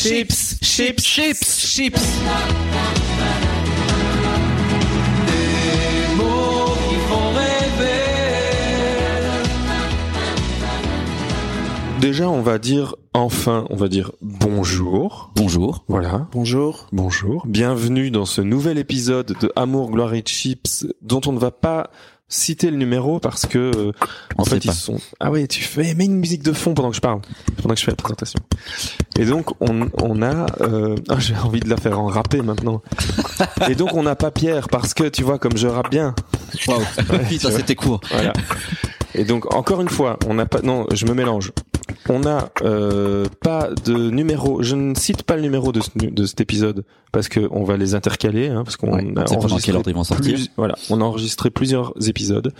Chips, chips, chips, chips. Des mots qui font rêver. Déjà, on va dire enfin, on va dire bonjour. Bonjour. Voilà. Bonjour. Bonjour. Bienvenue dans ce nouvel épisode de Amour, Gloire et Chips, dont on ne va pas citer le numéro parce que euh, en fait pas. ils sont ah ouais tu fais mets une musique de fond pendant que je parle pendant que je fais la présentation et donc on on a euh, ah, j'ai envie de la faire en rappé maintenant et donc on n'a pas Pierre parce que tu vois comme je rappe bien Waouh. Putain, vois. c'était court. voilà. Et donc encore une fois, on n'a pas non, je me mélange. On n'a euh, pas de numéro. Je ne cite pas le numéro de, ce- de cet épisode parce que on va les intercaler, hein, parce qu'on Ouais, a enregistré plus- voilà, on a enregistré plusieurs épisodes.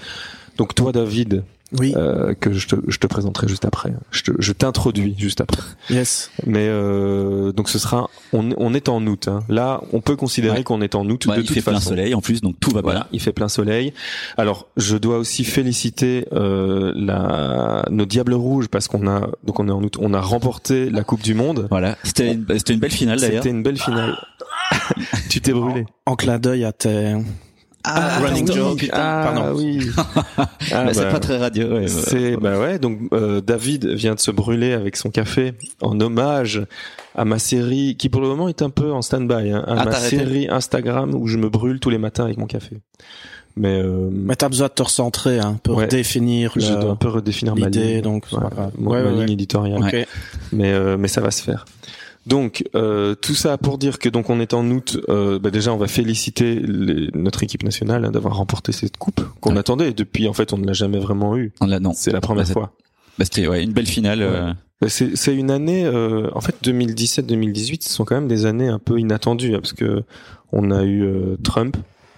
Donc toi, David, Oui. euh, que je te, je te présenterai juste après. Je te- je t'introduis juste après. Yes. Mais euh, donc ce sera, on, on est en août. hein. Là, on peut considérer Ouais. qu'on est en août Ouais, de il toute fait plein façon. soleil en plus, donc tout va Voilà, bien. il fait plein soleil. Alors, je dois aussi féliciter euh, la nos Diables Rouges parce qu'on a donc on est en août, on a remporté la Coupe du Monde. Voilà. C'était une, c'était une belle finale d'ailleurs. C'était une belle finale. tu t'es brûlé. En clin d'œil à tes... Ah, running oui, joke. Ah Pardon. oui. Ah, Bah, c'est pas très radio. ouais, ouais. C'est bah ouais donc euh, David vient de se brûler avec son café en hommage à ma série qui pour le moment est un peu en stand-by hein, à Ah, ma série Instagram où je me brûle tous les matins avec mon café. Mais euh, Mais t'as besoin de te recentrer hein, pour Ouais. définir je dois un peu redéfinir ma ligne, donc grave. ma, Ouais, ma ouais, ligne ouais. éditoriale. Ok. mais euh, mais ça va se faire. Donc euh, tout ça pour dire que donc on est en août. Euh, bah déjà on va féliciter les- notre équipe nationale hein, d'avoir remporté cette coupe qu'on Ouais. attendait depuis. En fait on ne l'a jamais vraiment eu. On l'a- non. C'est la première Bah, fois. Bah, c'était ouais, une belle finale. euh, Bah, C'est une année. euh, en fait 2017-2018 ce sont quand même des années un peu inattendues hein, parce que on a eu euh, Trump.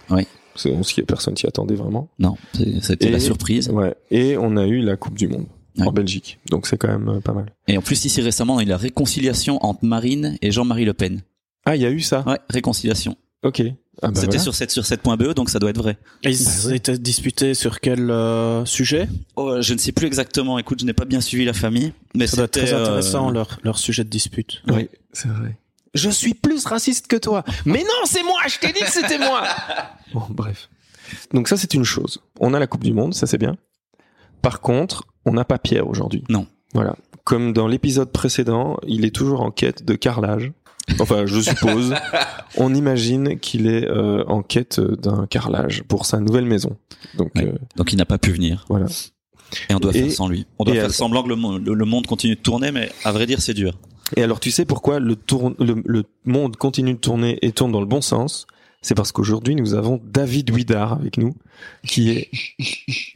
Oui. C'est- On personne s'y attendait vraiment. Non, c'était la surprise. Ouais. Et on a eu la Coupe du Monde Ouais. en Belgique. Donc c'est quand même euh, pas mal. Et en plus, ici récemment, on a eu la réconciliation entre Marine et Jean-Marie Le Pen. Ah il y a eu ça. Ouais, réconciliation. Ok. Ah, bah, C'était voilà. sur 7 sur 7.be, donc ça doit être vrai. Et ils étaient disputés sur quel euh, sujet? Oh, je ne sais plus exactement. Écoute, je n'ai pas bien suivi la famille, mais Ça doit être très euh, intéressant leur, leur sujet de dispute. Oui, c'est vrai. Je suis plus raciste que toi. Mais non, c'est moi, je t'ai dit que c'était moi. bon, bref. Donc ça, c'est une chose. On a la Coupe du Monde, ça c'est bien. Par contre, on n'a pas Pierre aujourd'hui. Non. Voilà. Comme dans l'épisode précédent, il est toujours en quête de carrelage. Enfin, je suppose. on imagine qu'il est euh, en quête d'un carrelage pour sa nouvelle maison. Donc Ouais. euh, Donc il n'a pas pu venir. voilà. Et on doit Et- faire sans lui. On doit faire semblant que le, monde- le monde continue de tourner, mais à vrai dire, c'est dur. Et alors, tu sais pourquoi le, tourne, le, le monde continue de tourner et tourne dans le bon sens? C'est parce qu'aujourd'hui, nous avons David Huidard avec nous, qui est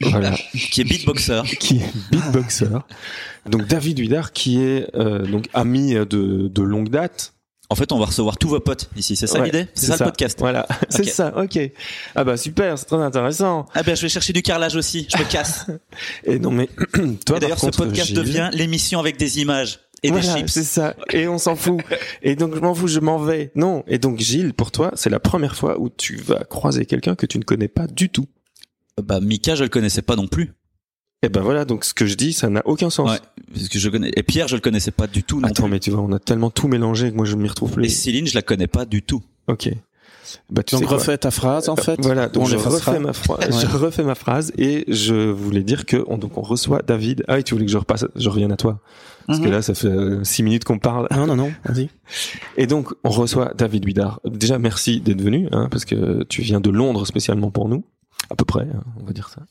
voilà, Qui est beatboxer. qui est beatboxer. Donc David Huidard, qui est euh, donc ami de, de longue date. En fait, on va recevoir tous vos potes ici. C'est ça Ouais, l'idée C'est ça, le podcast Voilà, c'est ça. Ok. Ah bah super, c'est très intéressant. Ah ben, je vais chercher du carrelage aussi. Je me casse. Et non mais toi, d'ailleurs, ce podcast devient l'émission avec des images et voilà, des chips. c'est ça. Et on s'en fout. Et donc je m'en fous, je m'en vais. Non. Et donc Gilles, pour toi, c'est la première fois où tu vas croiser quelqu'un que tu ne connais pas du tout. Bah, Mika, je le connaissais pas non plus. Et ben voilà, donc ce que je dis, ça n'a aucun sens. Ouais. Parce que je connais. Et Pierre, je le connaissais pas du tout non Attends, plus. mais tu vois, on a tellement tout mélangé que moi je ne m'y retrouve Et plus. Céline, je la connais pas du tout. Ok. Bah tu Donc refais ta phrase en fait. Voilà, donc On je refais ma phrase. Ouais. Je refais ma phrase et je voulais dire que on, donc on reçoit David. Ah, et tu voulais que je repasse, je revienne à toi parce que Mhm. là ça fait euh, six minutes qu'on parle. Non, non, non, vas-y. Et donc on reçoit David Huidard. Déjà merci d'être venu, hein, parce que tu viens de Londres spécialement pour nous, à peu près, hein, on va dire ça.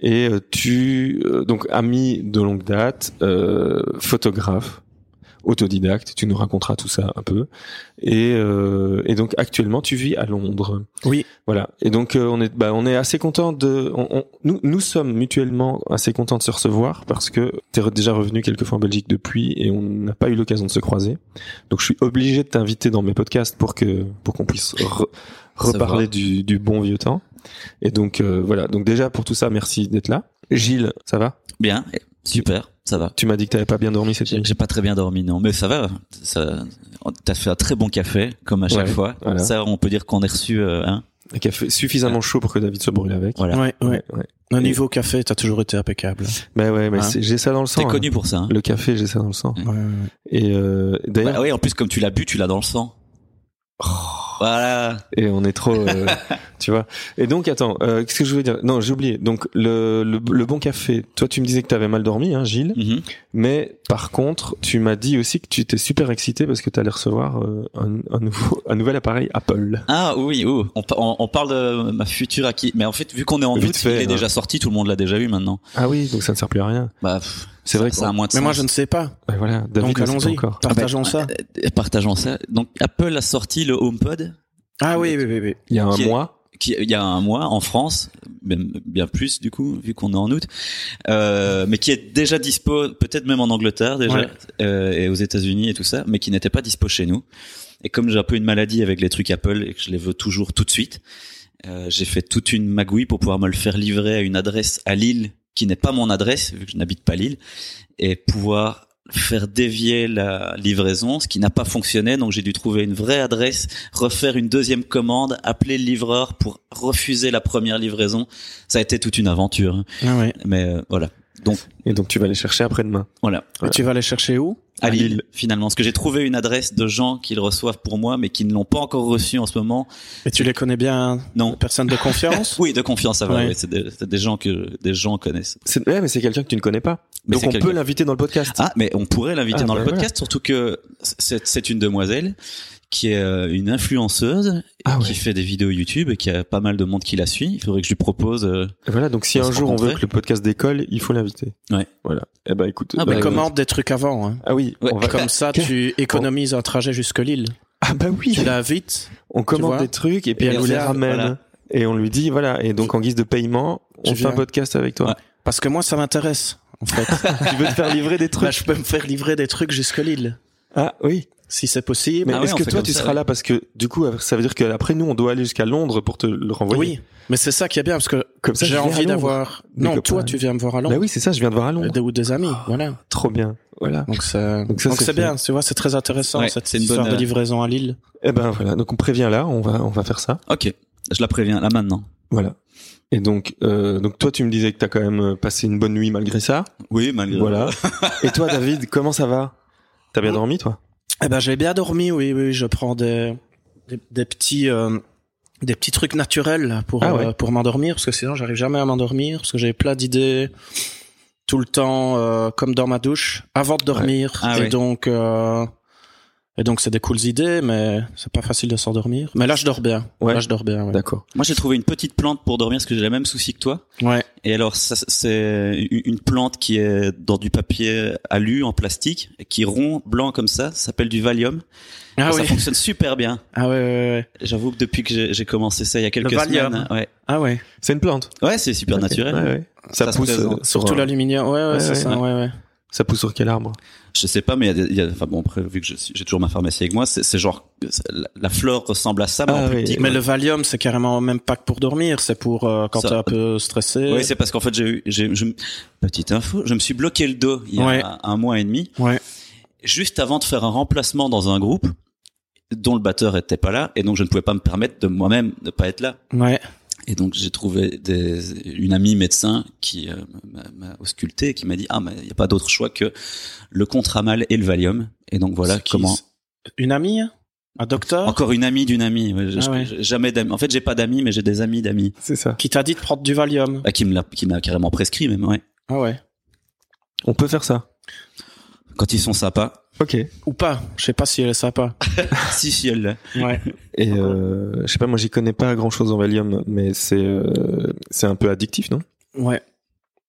Et euh, tu euh, donc ami de longue date, euh, photographe, autodidacte. Tu nous raconteras tout ça un peu. Et, euh, et donc actuellement tu vis à Londres. Oui. Voilà. Et donc euh, on est bah, on est assez content de on, on- nous nous sommes mutuellement assez contents de se recevoir parce que tu es déjà revenu quelques fois en Belgique depuis et on n'a pas eu l'occasion de se croiser. Donc je suis obligé de t'inviter dans mes podcasts pour que pour qu'on puisse re- reparler du, du bon vieux temps. Et donc euh, voilà. Donc déjà pour tout ça, merci d'être là. Gilles, ça va? Bien, super, ça va. Tu m'as dit que t'avais pas bien dormi cette J'ai nuit. j'ai pas très bien dormi, non, mais ça va. Ça, t'as fait un très bon café, comme à chaque Ouais, fois. voilà. Ça, on peut dire qu'on est reçu, euh, hein. Un café suffisamment chaud pour que David se brûle avec. Voilà. Ouais, ouais. ouais. Au niveau café, t'as toujours été impeccable. Mais ouais, mais Hein. j'ai ça dans le sang. T'es hein. connu pour ça. Hein. Le café, j'ai ça dans le sang. Ouais, ouais, ouais. Et euh, d'ailleurs, Bah oui, en plus comme tu l'as bu, tu l'as dans le sang. Voilà. et on est trop, euh, tu vois. Et donc, attends, euh, qu'est-ce que je voulais dire? Non, j'ai oublié. Donc, le, le, le bon café. Toi, tu me disais que tu avais mal dormi, hein, Gilles. Mhm. Mais par contre, tu m'as dit aussi que tu étais super excité parce que tu allais recevoir euh, un, un nouveau, un nouvel appareil Apple. Ah oui, oh, on, pa- on, on parle de ma future acquis. Mais en fait, vu qu'on est en Vite fait, il est hein. déjà sorti, tout le monde l'a déjà eu maintenant. Ah oui, donc ça ne sert plus à rien. Bah, pff, C'est vrai que ça a moins de Mais moi, je ne sais pas. Ouais, voilà, David Donc allons-y. encore. Partageons ça. Euh, Partageons ça. Donc Apple a sorti le HomePod Ah oui, oui, oui, oui. Il y a un Qui est- mois. qui il y a un mois en France, même bien plus du coup vu qu'on est en août, euh, mais qui est déjà dispo, peut-être même en Angleterre déjà Ouais. euh, et aux États-Unis et tout ça, mais qui n'était pas dispo chez nous. Et comme j'ai un peu une maladie avec les trucs Apple et que je les veux toujours tout de suite, euh, j'ai fait toute une magouille pour pouvoir me le faire livrer à une adresse à Lille qui n'est pas mon adresse vu que je n'habite pas Lille et pouvoir faire dévier la livraison, ce qui n'a pas fonctionné. Donc j'ai dû trouver une vraie adresse, refaire une deuxième commande, appeler le livreur pour refuser la première livraison. Ça a été toute une aventure. hein. Ah ouais. Mais euh, voilà. Donc Et donc tu vas les chercher après-demain. voilà. Et tu vas aller chercher où? À À Lille, Lille. finalement. Parce que j'ai trouvé une adresse de gens qui le reçoivent pour moi, mais qui ne l'ont pas encore reçu en ce moment. Et tu les connais bien Non. Personne de confiance? Oui, de confiance, ça va. Ouais. ouais, c'est des, gens que des gens connaissent. C'est, ouais, mais c'est quelqu'un que tu ne connais pas. Mais donc on peut l'inviter dans le podcast. Ah, mais on pourrait l'inviter Ah, dans bah le podcast, surtout que c'est c'est une demoiselle qui est euh, une influenceuse Ah ouais. qui fait des vidéos YouTube et qui a pas mal de monde qui la suit. Il faudrait que je lui propose. euh, Voilà, donc si un jour on veut que le podcast décolle, il faut l'inviter. Ouais. Voilà. Eh ben écoute. Ah, bah, bah, Commande des trucs avant. Hein. Ah oui. Ouais, on va... Comme ça, tu économises un trajet jusque Lille. Ah bah oui. Tu l'invites. On commande des trucs et puis Et elle nous les ramène. voilà. Et on lui dit voilà. Et donc en guise de paiement, on Tu fait un podcast avec toi. Ouais. Parce que moi, ça m'intéresse, en fait. tu veux te faire livrer des trucs Bah, je peux me faire livrer des trucs jusque Lille. Ah oui. Si c'est possible. Mais Ah est-ce que toi tu ça, seras ouais. là parce que du coup ça veut dire qu'après nous on doit aller jusqu'à Londres pour te le renvoyer. Oui. Mais c'est ça qui est bien, parce que Comme ça, j'ai envie d'avoir... Non, toi, tu viens me voir à Londres. Bah oui c'est ça. Je viens de voir à Londres. Des- Ou des amis, voilà. Trop bien. Voilà. Donc ça, donc c'est bien, tu vois, c'est très intéressant Ouais, cette c'est une histoire bonne, de euh, livraison à Lille. Eh ben voilà. Donc on prévient là. On va on va faire ça. Ok, je la préviens là maintenant. Voilà. Et donc euh, donc toi tu me disais que t'as quand même euh, passé une bonne nuit malgré ça. Oui, malgré. Voilà. Et toi David comment ça va? T'as bien dormi toi? Eh ben j'ai bien dormi, oui, oui, je prends des des, des petits euh, des petits trucs naturels pour Ah ouais. euh, pour m'endormir parce que sinon j'arrive jamais à m'endormir parce que j'ai plein d'idées tout le temps euh, comme dans ma douche avant de dormir Ah et ouais. donc euh, et donc c'est des cooles idées mais c'est pas facile de s'endormir. Mais là je dors bien. Ouais. Là je dors bien. Ouais. D'accord. Moi, j'ai trouvé une petite plante pour dormir parce que j'ai les mêmes soucis que toi. Ouais. Et alors, ça, c'est une plante qui est dans du papier alu en plastique, et qui est rond, blanc comme ça, ça s'appelle du Valium. Ah Et ça oui. fonctionne super bien. Ah ouais, ouais, ouais. J'avoue que depuis que j'ai- j'ai commencé ça il y a quelques Le Valium. semaines, ouais, Ah ouais. C'est une plante. ouais, c'est super naturel. Ouais, ouais. Ça, Ça se pousse euh, Surtout l'aluminium. Ouais, ouais, Ouais, c'est ouais, ça. ouais. Ouais, ouais. Ça pousse sur quel arbre Je sais pas, mais il y a, des- il y a- enfin bon, après, vu que j'ai toujours ma pharmacie avec moi, c'est c'est genre, la, la fleur ressemble à ça, mais Ah en plus oui. petit. Mais le Valium, c'est carrément même pas que pour dormir, c'est pour euh, quand t'es un peu stressé. Oui, c'est parce qu'en fait, j'ai eu, j'ai, je, petite info, je me suis bloqué le dos il y a Ouais. un mois et demi, Ouais. juste avant de faire un remplacement dans un groupe dont le batteur était pas là, et donc je ne pouvais pas me permettre de moi-même ne pas être là. Ouais. Et donc j'ai trouvé des, une amie médecin qui euh, m'a- ausculté et qui m'a dit ah mais il n'y a pas d'autre choix que le contramal et le Valium. Et donc voilà comment. Une amie Un docteur? Encore une amie d'une amie. Je- Ah ouais. jamais d'amis. En fait j'ai pas d'amis mais j'ai des amis d'amis. C'est ça. Qui t'a dit de prendre du Valium Ah, qui me l'a qui m'a carrément prescrit même ouais. Ah ouais. On peut faire ça. Quand ils sont sympas. Ok. Ou pas Je sais pas si elle est sympa. si si elle l'est. Ouais. Et euh, je sais pas, moi j'y connais pas grand chose en Valium, mais c'est euh, c'est un peu addictif, non? Ouais.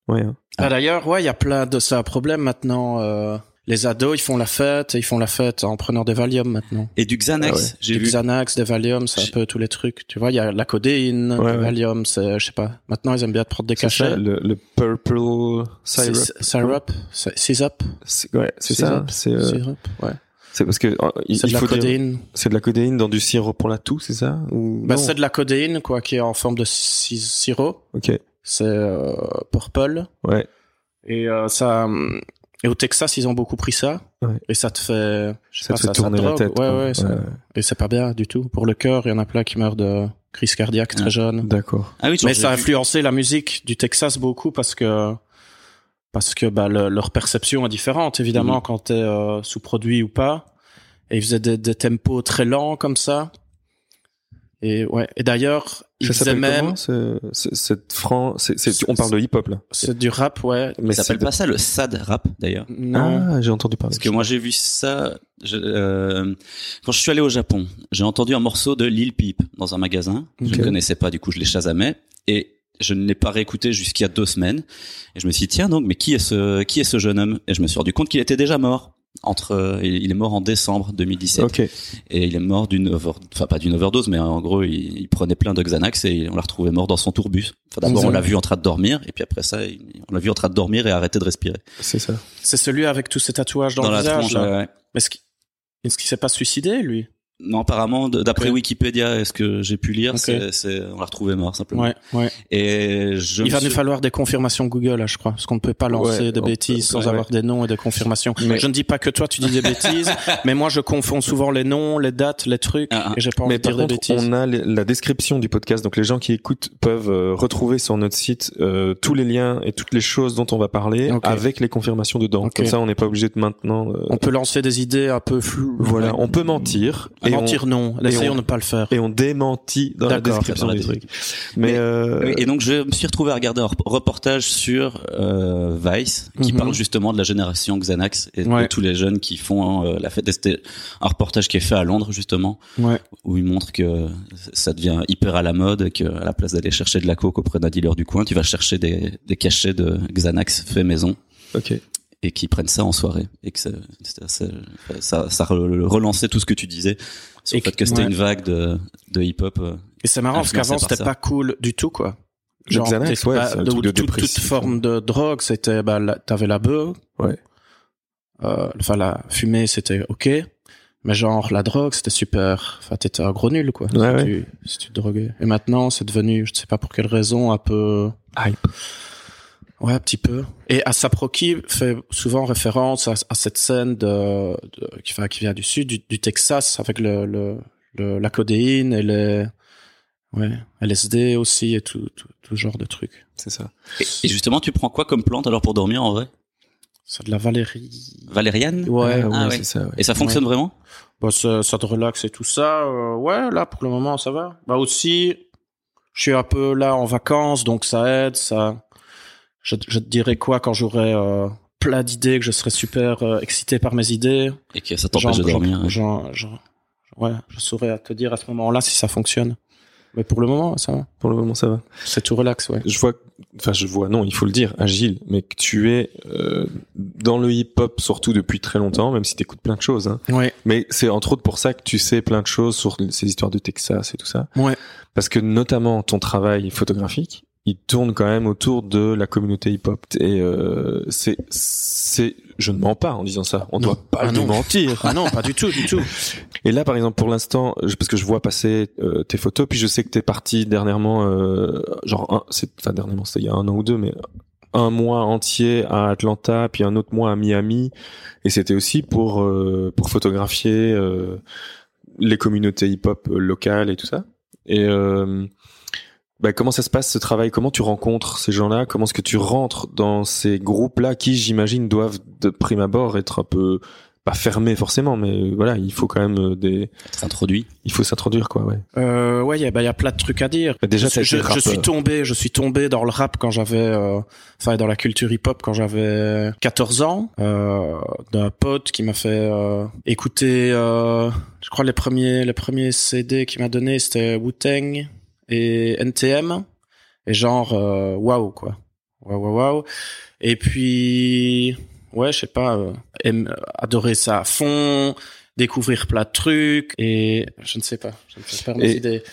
Ouais. hein. Ah, D'ailleurs, ouais, il y a plein de ça problème maintenant. euh, les ados, ils font la fête, ils font la fête en prenant des Valium maintenant. Et du Xanax. Ah ouais. J'ai vu. Xanax, des Valium, c'est un peu tous les trucs. Tu vois, il y a la codéine, Ouais. Valium, c'est, je sais pas. Maintenant, ils aiment bien te prendre des C'est ça, cachets. le, le purple syrup. Syrup, c'est- Syrup, C'est- Ouais, c'est ça. C'est euh, syrup, ouais. c'est parce que euh, il, C'est de il la faut dire- codéine. c'est de la codéine dans du sirop pour la toux, c'est ça? Ou Bah, non? c'est de la codéine, quoi, qui est en forme de si- sirop. Ok. C'est euh, purple. Ouais. Et euh, ça, hum, et au Texas, ils ont beaucoup pris ça. Ouais. Et ça te fait, je sais Ça pas, te fait tourner la drogue. tête. Ouais, ouais, ça- Et c'est pas bien du tout. Pour le cœur, il y en a plein qui meurent de, crise cardiaque très Ah. jeune. D'accord. Ah oui, Mais ça a vu- influencé la musique du Texas beaucoup parce que parce que bah, le- leur perception est différente évidemment Mhm. quand t'es euh, sous-produit ou pas. Et ils faisaient des, des tempos très lents comme ça. Et ouais. Et d'ailleurs, ils Ça s'appelle même. comment ce- ce- cette fran... c'est- c'est- On parle de hip-hop là. C'est du rap, ouais. Mais Ça s'appelle pas ça le sad rap d'ailleurs. Non. Ah, j'ai entendu parler. Parce que moi j'ai vu ça je- euh, quand je suis allé au Japon. J'ai entendu un morceau de Lil Peep dans un magasin. Je ne connaissais pas, du coup je l'ai chasamais et je ne l'ai pas réécouté jusqu'il y a deux semaines. Et je me suis dit tiens donc mais qui est ce qui est ce jeune homme? Et je me suis rendu compte qu'il était déjà mort. Entre euh, il est mort en décembre 2017 Ok. et il est mort d'une over enfin pas d'une overdose mais en gros il, il prenait plein de Xanax et on l'a retrouvé mort dans son tourbus. Enfin, d'abord on l'a vu en train de dormir et puis après ça on l'a vu en train de dormir et arrêter de respirer. C'est ça. C'est celui avec tous ces tatouages dans, dans le la visage. tronche. là. ouais. Mais est-ce qu'il est-ce qu'il s'est pas suicidé lui Non, apparemment, d'après. Wikipédia, est-ce que j'ai pu lire, Ok. c'est, c'est, on l'a retrouvé mort simplement. Ouais, ouais. Et je Il va suis- nous falloir des confirmations Google, là, je crois, parce qu'on ne peut pas lancer Ouais, des bêtises peut- sans ouais, avoir des noms et des confirmations. Mais- Je ne dis pas que toi tu dis des bêtises, mais moi je confonds souvent les noms, les dates, les trucs, Ah, ah. et j'ai pas envie Mais de dire par des contre, bêtises. on a les- la description du podcast, donc les gens qui écoutent peuvent euh, retrouver sur notre site euh, tous les liens et toutes les choses dont on va parler avec les confirmations dedans. Comme ça, on n'est pas obligé de maintenant. euh, On peut lancer des idées un peu floues. Voilà, on peut mentir et mentir, non. et Essayons on- de ne pas le faire. on, et on démentit dans la D'accord, description dans la du description. truc. Mais, Mais- euh, Et donc je me suis retrouvé à regarder un rep- reportage sur euh, Vice qui Mhm. parle justement de la génération Xanax et Ouais. de tous les jeunes qui font euh, la fête. Et C'était un reportage qui est fait à Londres justement Ouais. où il montre que ça devient hyper à la mode et que à la place d'aller chercher de la coke auprès d'un dealer du coin, tu vas chercher des, des cachets de Xanax fait maison. ok. Et qui prennent ça en soirée et que ça ça, ça, ça re- relançait tout ce que tu disais sur Et le fait que- que c'était ouais. une vague de, de hip-hop. euh. Et c'est marrant parce qu'avant par c'était pas cool du tout quoi. Le Xanax, ouais, pas- de- de toute, toute forme de drogue, c'était bah la- t'avais la bœuf. Ouais. Euh, enfin la fumée c'était ok, mais genre la drogue c'était super. Enfin t'étais un gros nul quoi. Ouais, si, ouais. Tu, si tu te droguais. Et maintenant c'est devenu, je ne sais pas pour quelle raison, un peu. Hype. Ouais, un petit peu. Et Asaproki fait souvent référence à, à cette scène de, de qui, enfin, qui vient du sud, du, du Texas, avec le, le, le- la codéine et les ouais, LSD aussi et tout, tout, tout genre de trucs. C'est ça. Et, et justement, tu prends quoi comme plante alors pour dormir en vrai? C'est de la Valérie. Valériane? Ouais. Ah, ouais, Ah, ouais. c'est ça. ouais. Et ça fonctionne vraiment? Bah, ça, ça te relaxe et tout ça. euh, ouais, là pour le moment ça va. Bah aussi, je suis un peu là en vacances, donc ça aide. Ça, je, je te dirais quoi quand j'aurai euh, plein d'idées, que je serai super euh, excité par mes idées? et que ça t'empêche de Genre, dormir. hein. genre, genre, ouais, je saurais te dire à ce moment-là si ça fonctionne. Mais pour le moment, ça va. Pour le moment, ça va. C'est tout relax, ouais. Je vois, enfin, je vois, non, il faut le dire, Agile, mais que tu es euh, dans le hip-hop surtout depuis très longtemps, même si t'écoutes plein de choses. Hein. Ouais, Mais c'est entre autres pour ça que tu sais plein de choses sur ces histoires de Texas et tout ça. ouais. Parce que notamment ton travail photographique, il tourne quand même autour de la communauté hip-hop. Et euh, c'est, c'est, je ne mens pas en disant ça. On Non. doit pas Ah non. mentir. Ah non, pas du tout, du tout. Et là, par exemple, pour l'instant, parce que je vois passer euh, tes photos, puis je sais que t'es parti dernièrement, euh, genre, un, c'est, enfin dernièrement, c'était il y a un an ou deux, mais un mois entier à Atlanta, puis un autre mois à Miami, et c'était aussi pour euh, pour photographier euh, les communautés hip-hop euh, locales et tout ça. Et euh, bah, comment ça se passe ce travail? Comment tu rencontres ces gens-là? Comment est-ce que tu rentres dans ces groupes-là qui, j'imagine, doivent de prime abord être un peu pas fermés forcément, mais voilà, il faut quand même euh, des, Être introduit. il faut s'introduire quoi, ouais. Euh, ouais, il y, a- bah, y a plein de trucs à dire. Bah, déjà, je, je, je suis tombé, je suis tombé dans le rap quand j'avais, euh, enfin, dans la culture hip-hop quand j'avais 14 ans, euh, d'un pote qui m'a fait euh, écouter, euh, je crois les premiers, les premiers CD qu'il m'a donné, c'était Wu-Tang et NTM, et genre, euh, waouh quoi, waouh waouh waouh. Et puis, ouais, je sais pas, euh, aime- adorer ça à fond, découvrir plein de trucs, et je ne sais pas, je ne sais pas mes idées.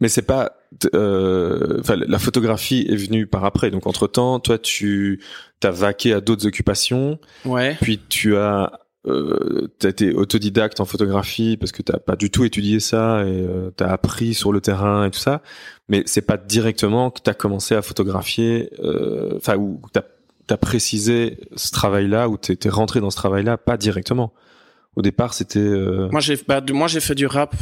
Mais c'est pas, euh, la photographie est venue par après. Donc entre temps, toi, tu t'as vaqué à d'autres occupations, Ouais. puis tu as euh, t'as été autodidacte en photographie parce que t'as pas du tout étudié ça et euh, t'as appris sur le terrain et tout ça. Mais c'est pas directement que t'as commencé à photographier, euh, enfin ou que t'as t'as précisé ce travail-là ou t'es rentré dans ce travail-là, pas directement. Au départ, c'était euh, Moi j'ai bah, moi j'ai fait du rap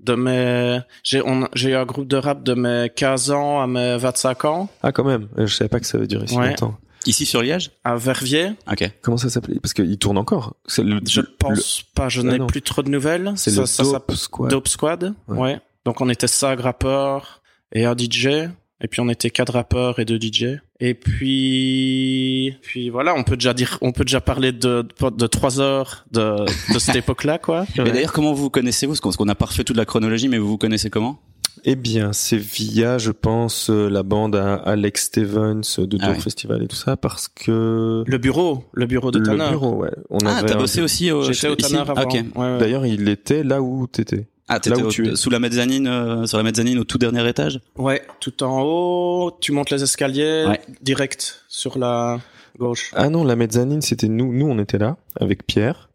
de mes, j'ai, on, j'ai eu un groupe de rap de mes 15 ans à mes 25 ans, Ah, quand même. Je savais pas que ça avait duré si Ouais. longtemps. Ici sur Liège à Verviers. Ok. Comment ça s'appelait Parce qu'il tourne encore. C'est le, Je le- pense pas, je Ah n'ai non. plus trop de nouvelles. C'est Ça- le ça Dope Squad. Dope Squad. Ouais. Ouais. Donc on était cinq rappeurs et un DJ. Et puis on était quatre rappeurs et deux DJ. Et puis, puis voilà, on peut déjà dire, on peut déjà parler de de, trois heures de de cette époque-là, quoi. Mais d'ailleurs, comment vous vous connaissez vous Parce qu'on n'a pas refait toute la chronologie, mais vous vous connaissez comment? Eh bien, c'est via, je pense, euh, la bande à Alex Stevens de Ah. Festival et tout ça, parce que Le bureau, le bureau de le Tanner. bureau, ouais. On Ah, t'as un- bossé aussi au, J'étais au Tanner avant. Ah, ok. Ouais, ouais. D'ailleurs, il était là où t'étais. Ah, t'étais Là où au- tu es. sous la mezzanine, euh, sur la mezzanine au tout dernier étage Ouais, tout en haut, tu montes les escaliers, Ouais. direct sur la gauche. Ah non, la mezzanine, c'était nous. Nous, on était là avec Pierre.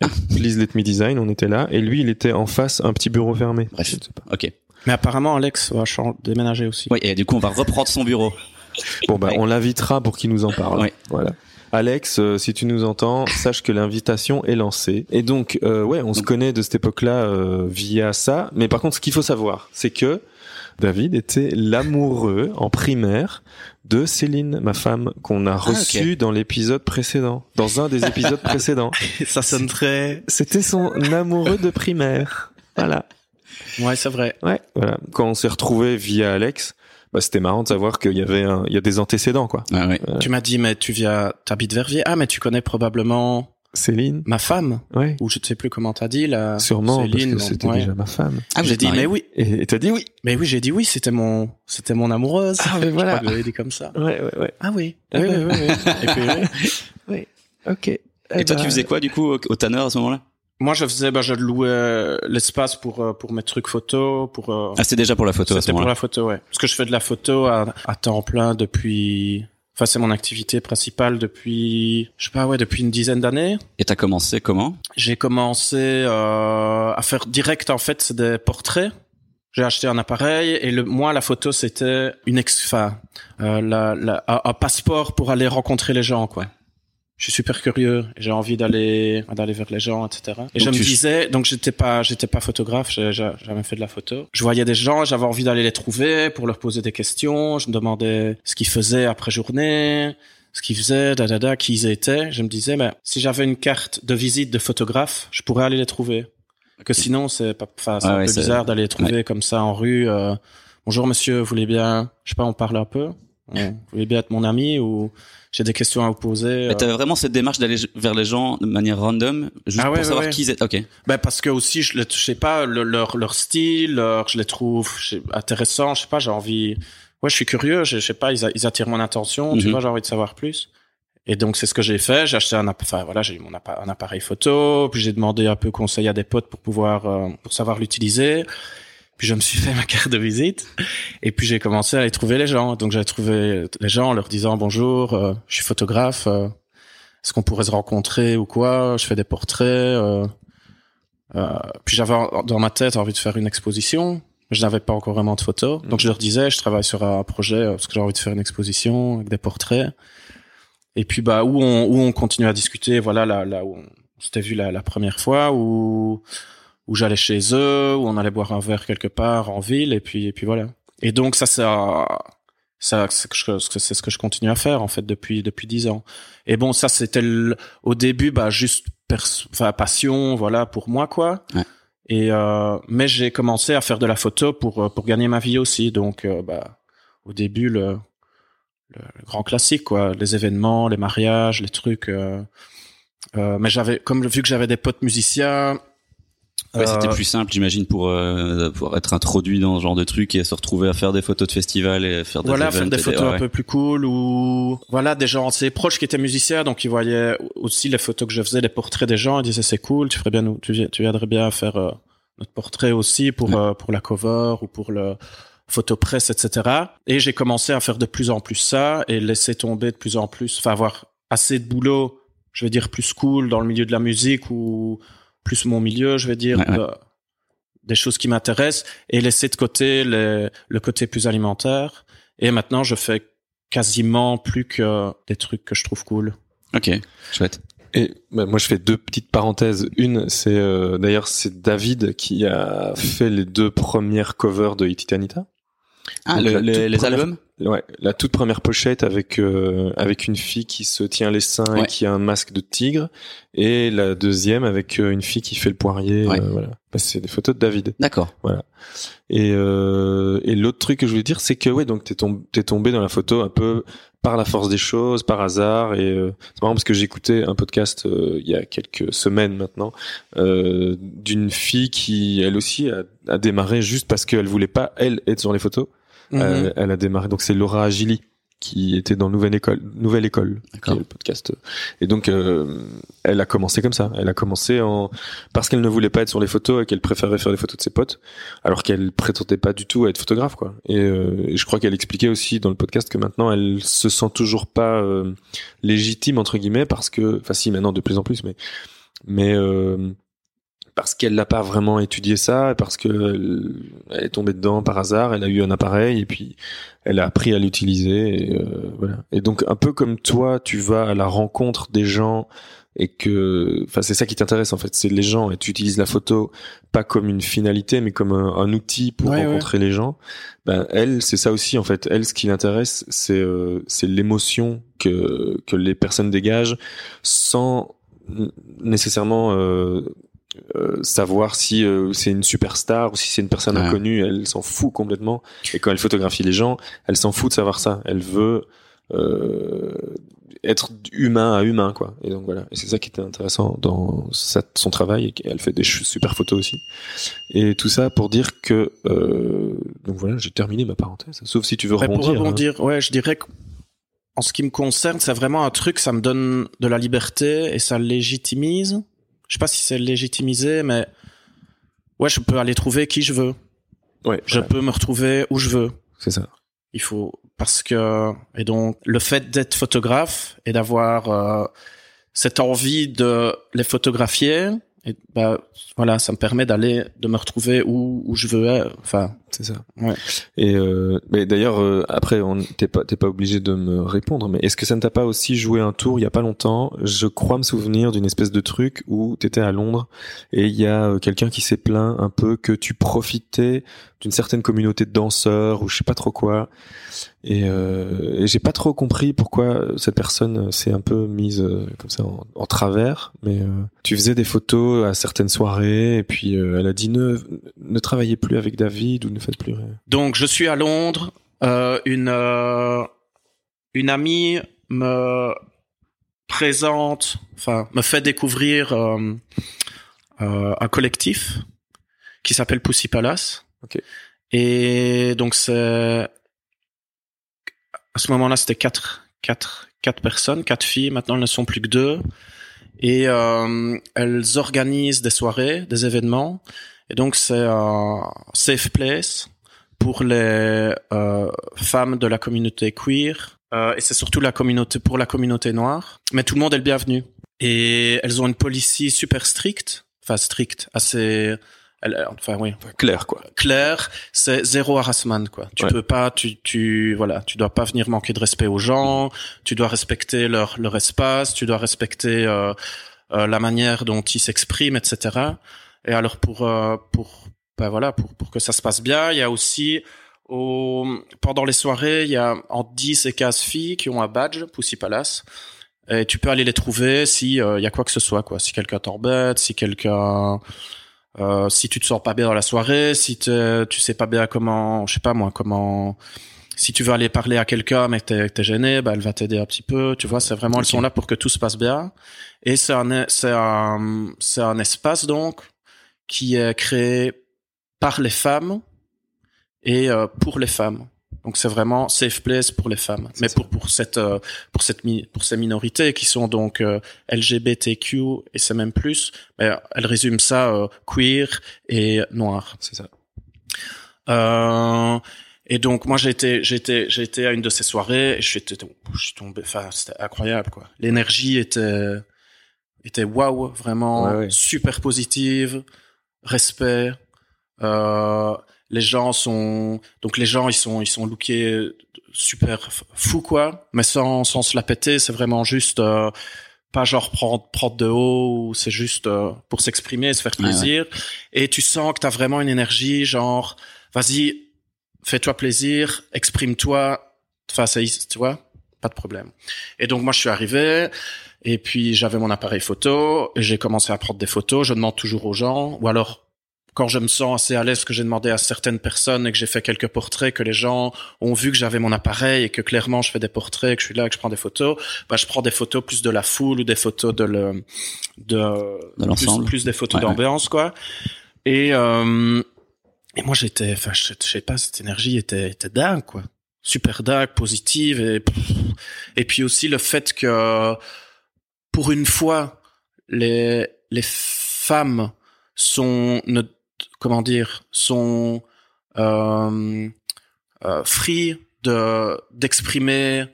Avec Please Let Me Design, on était là. Et lui, il était en face, un petit bureau fermé. Bref. Je sais pas. Ok. Mais apparemment, Alex va déménager aussi. Oui, et du coup, on va reprendre son bureau. Bon, bah, Ouais. on l'invitera pour qu'il nous en parle. Ouais. Voilà. Alex, euh, si tu nous entends, sache que l'invitation est lancée. Et donc, euh, ouais, on se connaît de cette époque-là euh, via ça. Mais par contre, ce qu'il faut savoir, c'est que David était l'amoureux en primaire de Céline, ma femme, qu'on a reçue dans l'épisode précédent, dans un des épisodes précédents. Ça sonne très... C'était son amoureux de primaire. Voilà. Ouais, c'est vrai. Ouais. Voilà. Quand on s'est retrouvés via Alex, bah, c'était marrant de savoir qu'il y avait un, il y a des antécédents, quoi. Ah, ouais. Tu m'as dit, mais tu viens, t'habites Verviers. Ah, mais tu connais probablement Céline. ma femme. Ouais. Ou je ne sais plus comment t'as dit, là. Sûrement, Céline, parce que c'était ouais. déjà ma femme. Ah, J'ai dit, mais oui. Et t'as dit oui. Mais oui, j'ai dit oui, c'était mon, c'était mon amoureuse. Ah, mais Je voilà. j'avais dit comme ça. Ouais, ouais, ouais. Ah oui. Ah Oui, oui, oui, oui. Et puis, oui. Ok. Et Eh toi, tu faisais quoi, du coup, au, au Tanner à ce moment-là? Moi, je faisais, bah, je louais euh, l'espace pour, euh, pour mes trucs photos, pour, euh, Ah, c'était déjà pour la photo C'était pour la photo, ouais. Parce que je fais de la photo à, à temps plein depuis. Enfin, c'est mon activité principale depuis, je sais pas, ouais, depuis une dizaine d'années. Et t'as commencé comment? J'ai commencé euh, à faire direct, en fait, c'est des portraits. J'ai acheté un appareil et le, moi, la photo, c'était une ex, enfin, euh, la, la, un, un passeport pour aller rencontrer les gens, quoi. Je suis super curieux, j'ai envie d'aller d'aller vers les gens, etc. Et Donc je me disais, donc j'étais pas j'étais pas photographe, j'ai jamais fait de la photo. Je voyais des gens, j'avais envie d'aller les trouver pour leur poser des questions. Je me demandais ce qu'ils faisaient après journée, ce qu'ils faisaient, da da da, qui ils étaient. Je me disais, ben si j'avais une carte de visite de photographe, je pourrais aller les trouver. Que sinon c'est pas, enfin c'est Ah un ouais, peu bizarre d'aller les trouver comme ça en rue. euh, Bonjour monsieur, vous voulez bien, je sais pas, on parle un peu. Vous voulez bien être mon ami ou j'ai des questions à vous poser. Mais euh. t'avais vraiment cette démarche d'aller vers les gens de manière random, juste Ah ouais, pour savoir ouais. qui ils étaient? Ok. Ben parce que aussi je, les- je sais pas le- leur leur style, leur, je les trouve intéressants. Je sais pas, j'ai envie. Ouais, je suis curieux. Je, je sais pas, ils, ils attirent mon attention. Tu Mhm. vois, j'ai envie de savoir plus. Et donc c'est ce que j'ai fait. J'ai acheté un enfin voilà, j'ai eu mon un appareil photo. Puis j'ai demandé un peu conseil à des potes pour pouvoir euh, pour savoir l'utiliser. Puis je me suis fait ma carte de visite. Et puis j'ai commencé à aller trouver les gens. Donc j'ai trouvé les gens en leur disant bonjour, euh, je suis photographe. euh, est-ce qu'on pourrait se rencontrer ou quoi? Je fais des portraits. euh, euh, puis j'avais dans ma tête envie de faire une exposition. mais Je n'avais pas encore vraiment de photos. Donc je leur disais, je travaille sur un projet euh, parce que j'ai envie de faire une exposition avec des portraits. Et puis bah où on où on continue à discuter, voilà là là où on s'était vu la, la première fois où où j'allais chez eux, où on allait boire un verre quelque part en ville et puis et puis voilà. Et donc ça ça ça c'est ce que je- continue à faire en fait depuis depuis dix ans. Et bon ça c'était au début bah juste enfin passion voilà pour moi quoi. Ouais. Et euh, mais j'ai commencé à faire de la photo pour euh, pour gagner ma vie aussi donc euh, bah au début le le, le grand classique quoi les événements les mariages les trucs euh, euh, mais j'avais comme vu que j'avais des potes musiciens Ouais, c'était euh, plus simple, j'imagine, pour, euh, pour être introduit dans ce genre de truc et se retrouver à faire des photos de festival et faire des voilà faire des photos ouais, un peu plus cool ou voilà des gens assez proches qui étaient musiciens donc ils voyaient aussi les photos que je faisais les portraits des gens ils disaient c'est cool tu ferais bien nous tu, tu viendrais bien faire euh, notre portrait aussi pour Ouais. euh, pour la cover ou pour le photo presse etc et j'ai commencé à faire de plus en plus ça et laisser tomber de plus en plus enfin avoir assez de boulot je vais dire plus cool dans le milieu de la musique ou plus mon milieu je vais dire Ouais, ouais. de- des choses qui m'intéressent et laisser de côté les- le côté plus alimentaire. Et maintenant, je fais quasiment plus que des trucs que je trouve cool. Ok, chouette. Et bah, moi, je fais deux petites parenthèses. Une, c'est euh, d'ailleurs c'est David qui a fait les deux premières covers de Ititanita. Ah, Le- le- les, toute les première- albums? Ouais, la toute première pochette avec euh, avec une fille qui se tient les seins et qui a un masque de tigre, et la deuxième avec euh, une fille qui fait le poirier. Ouais. euh, voilà, Bah, c'est des photos de David. D'accord. Et, euh, et l'autre truc que je voulais dire, c'est que ouais, donc t'es tombé, t'es tombé dans la photo un peu par la force des choses, par hasard. Et euh, c'est marrant parce que j'écoutais un podcast euh, il y a quelques semaines maintenant euh, d'une fille qui, elle aussi, a, a démarré juste parce qu'elle voulait pas elle être sur les photos. Mhm. Euh, elle a démarré. Donc c'est Laura Agili qui était dans Nouvelle École, Nouvelle École, qui est le podcast. Et donc euh, elle a commencé comme ça. Elle a commencé en parce qu'elle ne voulait pas être sur les photos et qu'elle préférait faire les photos de ses potes, alors qu'elle prétendait pas du tout à être photographe quoi. Et, euh, et je crois qu'elle expliquait aussi dans le podcast que maintenant elle se sent toujours pas euh, légitime entre guillemets parce que, enfin si maintenant de plus en plus, mais mais euh, parce qu'elle n'a pas vraiment étudié ça, parce que elle, elle est tombée dedans par hasard, elle a eu un appareil et puis elle a appris à l'utiliser. Et, euh, voilà. Et donc un peu comme toi, tu vas à la rencontre des gens et que, enfin c'est ça qui t'intéresse en fait, c'est les gens et tu utilises la photo pas comme une finalité mais comme un, un outil pour Ouais, rencontrer les gens. Ben elle, c'est ça aussi en fait. Elle, ce qui l'intéresse, c'est euh, c'est l'émotion que que les personnes dégagent sans nécessairement euh, euh, savoir si euh, c'est une superstar ou si c'est une personne Ouais. inconnue. Elle s'en fout complètement. Et quand elle photographie les gens, elle s'en fout de savoir ça. Elle veut euh, être humain à humain, quoi. Et donc voilà. Et c'est ça qui était intéressant dans sa- son travail. Et qu'elle fait des super photos aussi. Et tout ça pour dire que euh, donc voilà, j'ai terminé ma parenthèse. Sauf si tu veux Ouais, rebondir. pour hein. rebondir, ouais, je dirais que en ce qui me concerne, c'est vraiment un truc, ça me donne de la liberté et ça légitimise. Je sais pas si c'est légitimisé, mais ouais, je peux aller trouver qui je veux. Ouais, Je voilà, peux me retrouver où je veux. c'est ça. Il faut parce que et donc le fait d'être photographe et d'avoir euh, cette envie de les photographier, et bah voilà, ça me permet d'aller de me retrouver où où je veux. Enfin, C'est ça. Ouais. Et euh, mais d'ailleurs euh, après on t'es pas t'es pas obligé de me répondre mais est-ce que ça ne t'a pas aussi joué un tour il y a pas longtemps je crois me souvenir d'une espèce de truc où t'étais à Londres et il y a euh, quelqu'un qui s'est plaint un peu que tu profitais d'une certaine communauté de danseurs ou je sais pas trop quoi et, euh, et j'ai pas trop compris pourquoi cette personne s'est un peu mise comme ça en, en travers mais tu faisais des photos à certaines soirées et puis elle a dit ne ne travaillez plus avec David ou ne faites plus rien Donc je suis à Londres. Euh, une euh, une amie me présente, enfin me fait découvrir euh, un collectif qui s'appelle Pussy Palace. Et donc c'est à ce moment-là c'était quatre quatre quatre personnes, quatre filles. Maintenant elles ne sont plus que deux. Et elles organisent des soirées, des événements. Et donc c'est un safe place pour les euh, femmes de la communauté queer euh, et c'est surtout la communauté pour la communauté noire. Mais tout le monde est le bienvenu. Et elles ont une policy super stricte, enfin stricte, assez, elle- enfin oui, Enfin, clair quoi clair. C'est zéro harassment quoi. Tu Ouais. peux pas, tu tu voilà, tu dois pas venir manquer de respect aux gens. Tu dois respecter leur leur espace. Tu dois respecter euh, euh, la manière dont ils s'expriment, etc. Et alors pour euh, pour ben voilà pour pour que ça se passe bien, il y a aussi au, pendant les soirées, il y a entre 10 et 15 filles qui ont un badge Pussy Palace. Et tu peux aller les trouver si euh, il y a quoi que ce soit quoi, si quelqu'un t'embête, si quelqu'un euh, si tu te sens pas bien dans la soirée, si tu sais pas bien comment, je sais pas moi, comment si tu veux aller parler à quelqu'un mais que t'es, que t'es gêné, bah elle va t'aider un petit peu. Tu vois, c'est vraiment elles sont là pour que tout se passe bien. Et c'est un c'est un c'est un espace donc qui est créé par les femmes et euh, pour les femmes. Donc c'est vraiment safe place pour les femmes. Mais ça. pour pour cette euh, pour cette pour ces minorités qui sont donc euh, LGBTQ et c'est même plus, mais elle résume ça euh, queer et noir. c'est ça Euh, et donc moi j'ai été j'ai été j'ai été à une de ces soirées et je suis, été- je suis tombé enfin c'était incroyable quoi. L'énergie était était waouh vraiment Ouais, ouais. super positive, respect. Euh, les gens sont donc les gens ils sont ils sont lookés super fous quoi, mais sans sans se la péter, c'est vraiment juste euh, pas genre prendre prendre de haut c'est juste euh, pour s'exprimer, se faire ouais. plaisir. Et tu sens que t'as vraiment une énergie genre vas-y, fais-toi plaisir, exprime-toi face à tu vois, pas de problème. Et donc moi je suis arrivé et puis j'avais mon appareil photo et j'ai commencé à prendre des photos. Je demande toujours aux gens ou alors quand je me sens assez à l'aise, que j'ai demandé à certaines personnes et que j'ai fait quelques portraits, que les gens ont vu que j'avais mon appareil et que clairement je fais des portraits, que je suis là, que je prends des photos, bah je prends des photos plus de la foule ou des photos de le de, De l'ensemble. plus, plus des photos Ouais, ouais. d'ambiance quoi. Et euh, et moi j'étais, enfin je, je sais pas, cette énergie était était dingue quoi, super dingue, positive et et puis aussi le fait que pour une fois les les femmes sont ne, comment dire sont euh, euh, free de d'exprimer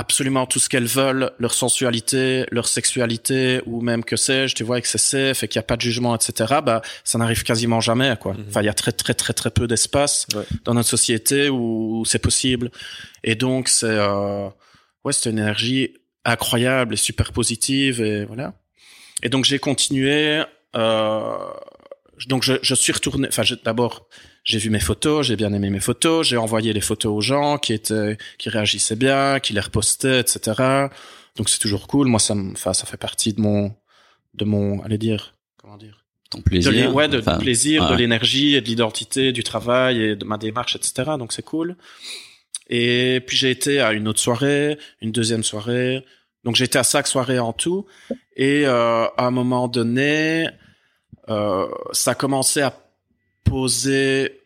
absolument tout ce qu'elles veulent, leur sensualité, leur sexualité ou même que sais-je, tu vois, excessif et qu'il n'y a pas de jugement, etc. Bah, ça n'arrive quasiment jamais, quoi. Mhm. Enfin, il y a très très très très peu d'espace Ouais. dans notre société où c'est possible. Et donc c'est euh, ouais, c'est une énergie incroyable et super positive et voilà. Et donc j'ai continué. Euh, donc je, je suis retourné. Enfin, d'abord j'ai vu mes photos, j'ai bien aimé mes photos, j'ai envoyé les photos aux gens qui étaient, qui réagissaient bien, qui les repostaient, etc. Donc c'est toujours cool. Moi, ça enfin, ça fait partie de mon, de mon, allez dire, comment dire, Ton de plaisir. l'é- ouais, de, Enfin, du plaisir, de l'énergie et de l'identité, du travail et de ma démarche, etc. Donc c'est cool. Et puis j'ai été à une autre soirée, une deuxième soirée. Donc été à cinq soirées en tout. Et euh, à un moment donné, euh, ça commençait à poser.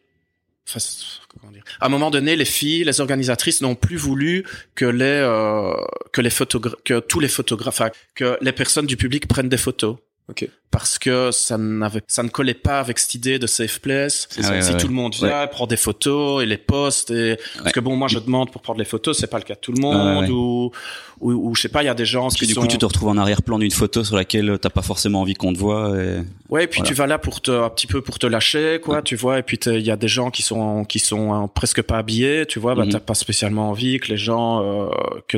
Enfin, comment dire À un moment donné, les filles, les organisatrices n'ont plus voulu que les euh, que les photographes, que tous les photographes, que les personnes du public prennent des photos. Ok. Parce que ça n'avait, ça ne collait pas avec cette idée de safe place. Ah ouais, si ouais, tout ouais. le monde vient, prend des photos et les poste et parce que bon, moi je demande pour prendre les photos, c'est pas le cas de tout le monde Ouais, ouais. ou, ou ou je sais pas, il y a des gens Parce qui que du sont coup, tu te retrouves en arrière-plan d'une photo sur laquelle t'as pas forcément envie qu'on te voit. Et... Ouais, et puis Voilà. tu vas là pour te un petit peu pour te lâcher, quoi, tu vois. Et puis t'es- il y a des gens qui sont qui sont hein, presque pas habillés, tu vois. Bah Mhm. t'as pas spécialement envie que les gens euh, que,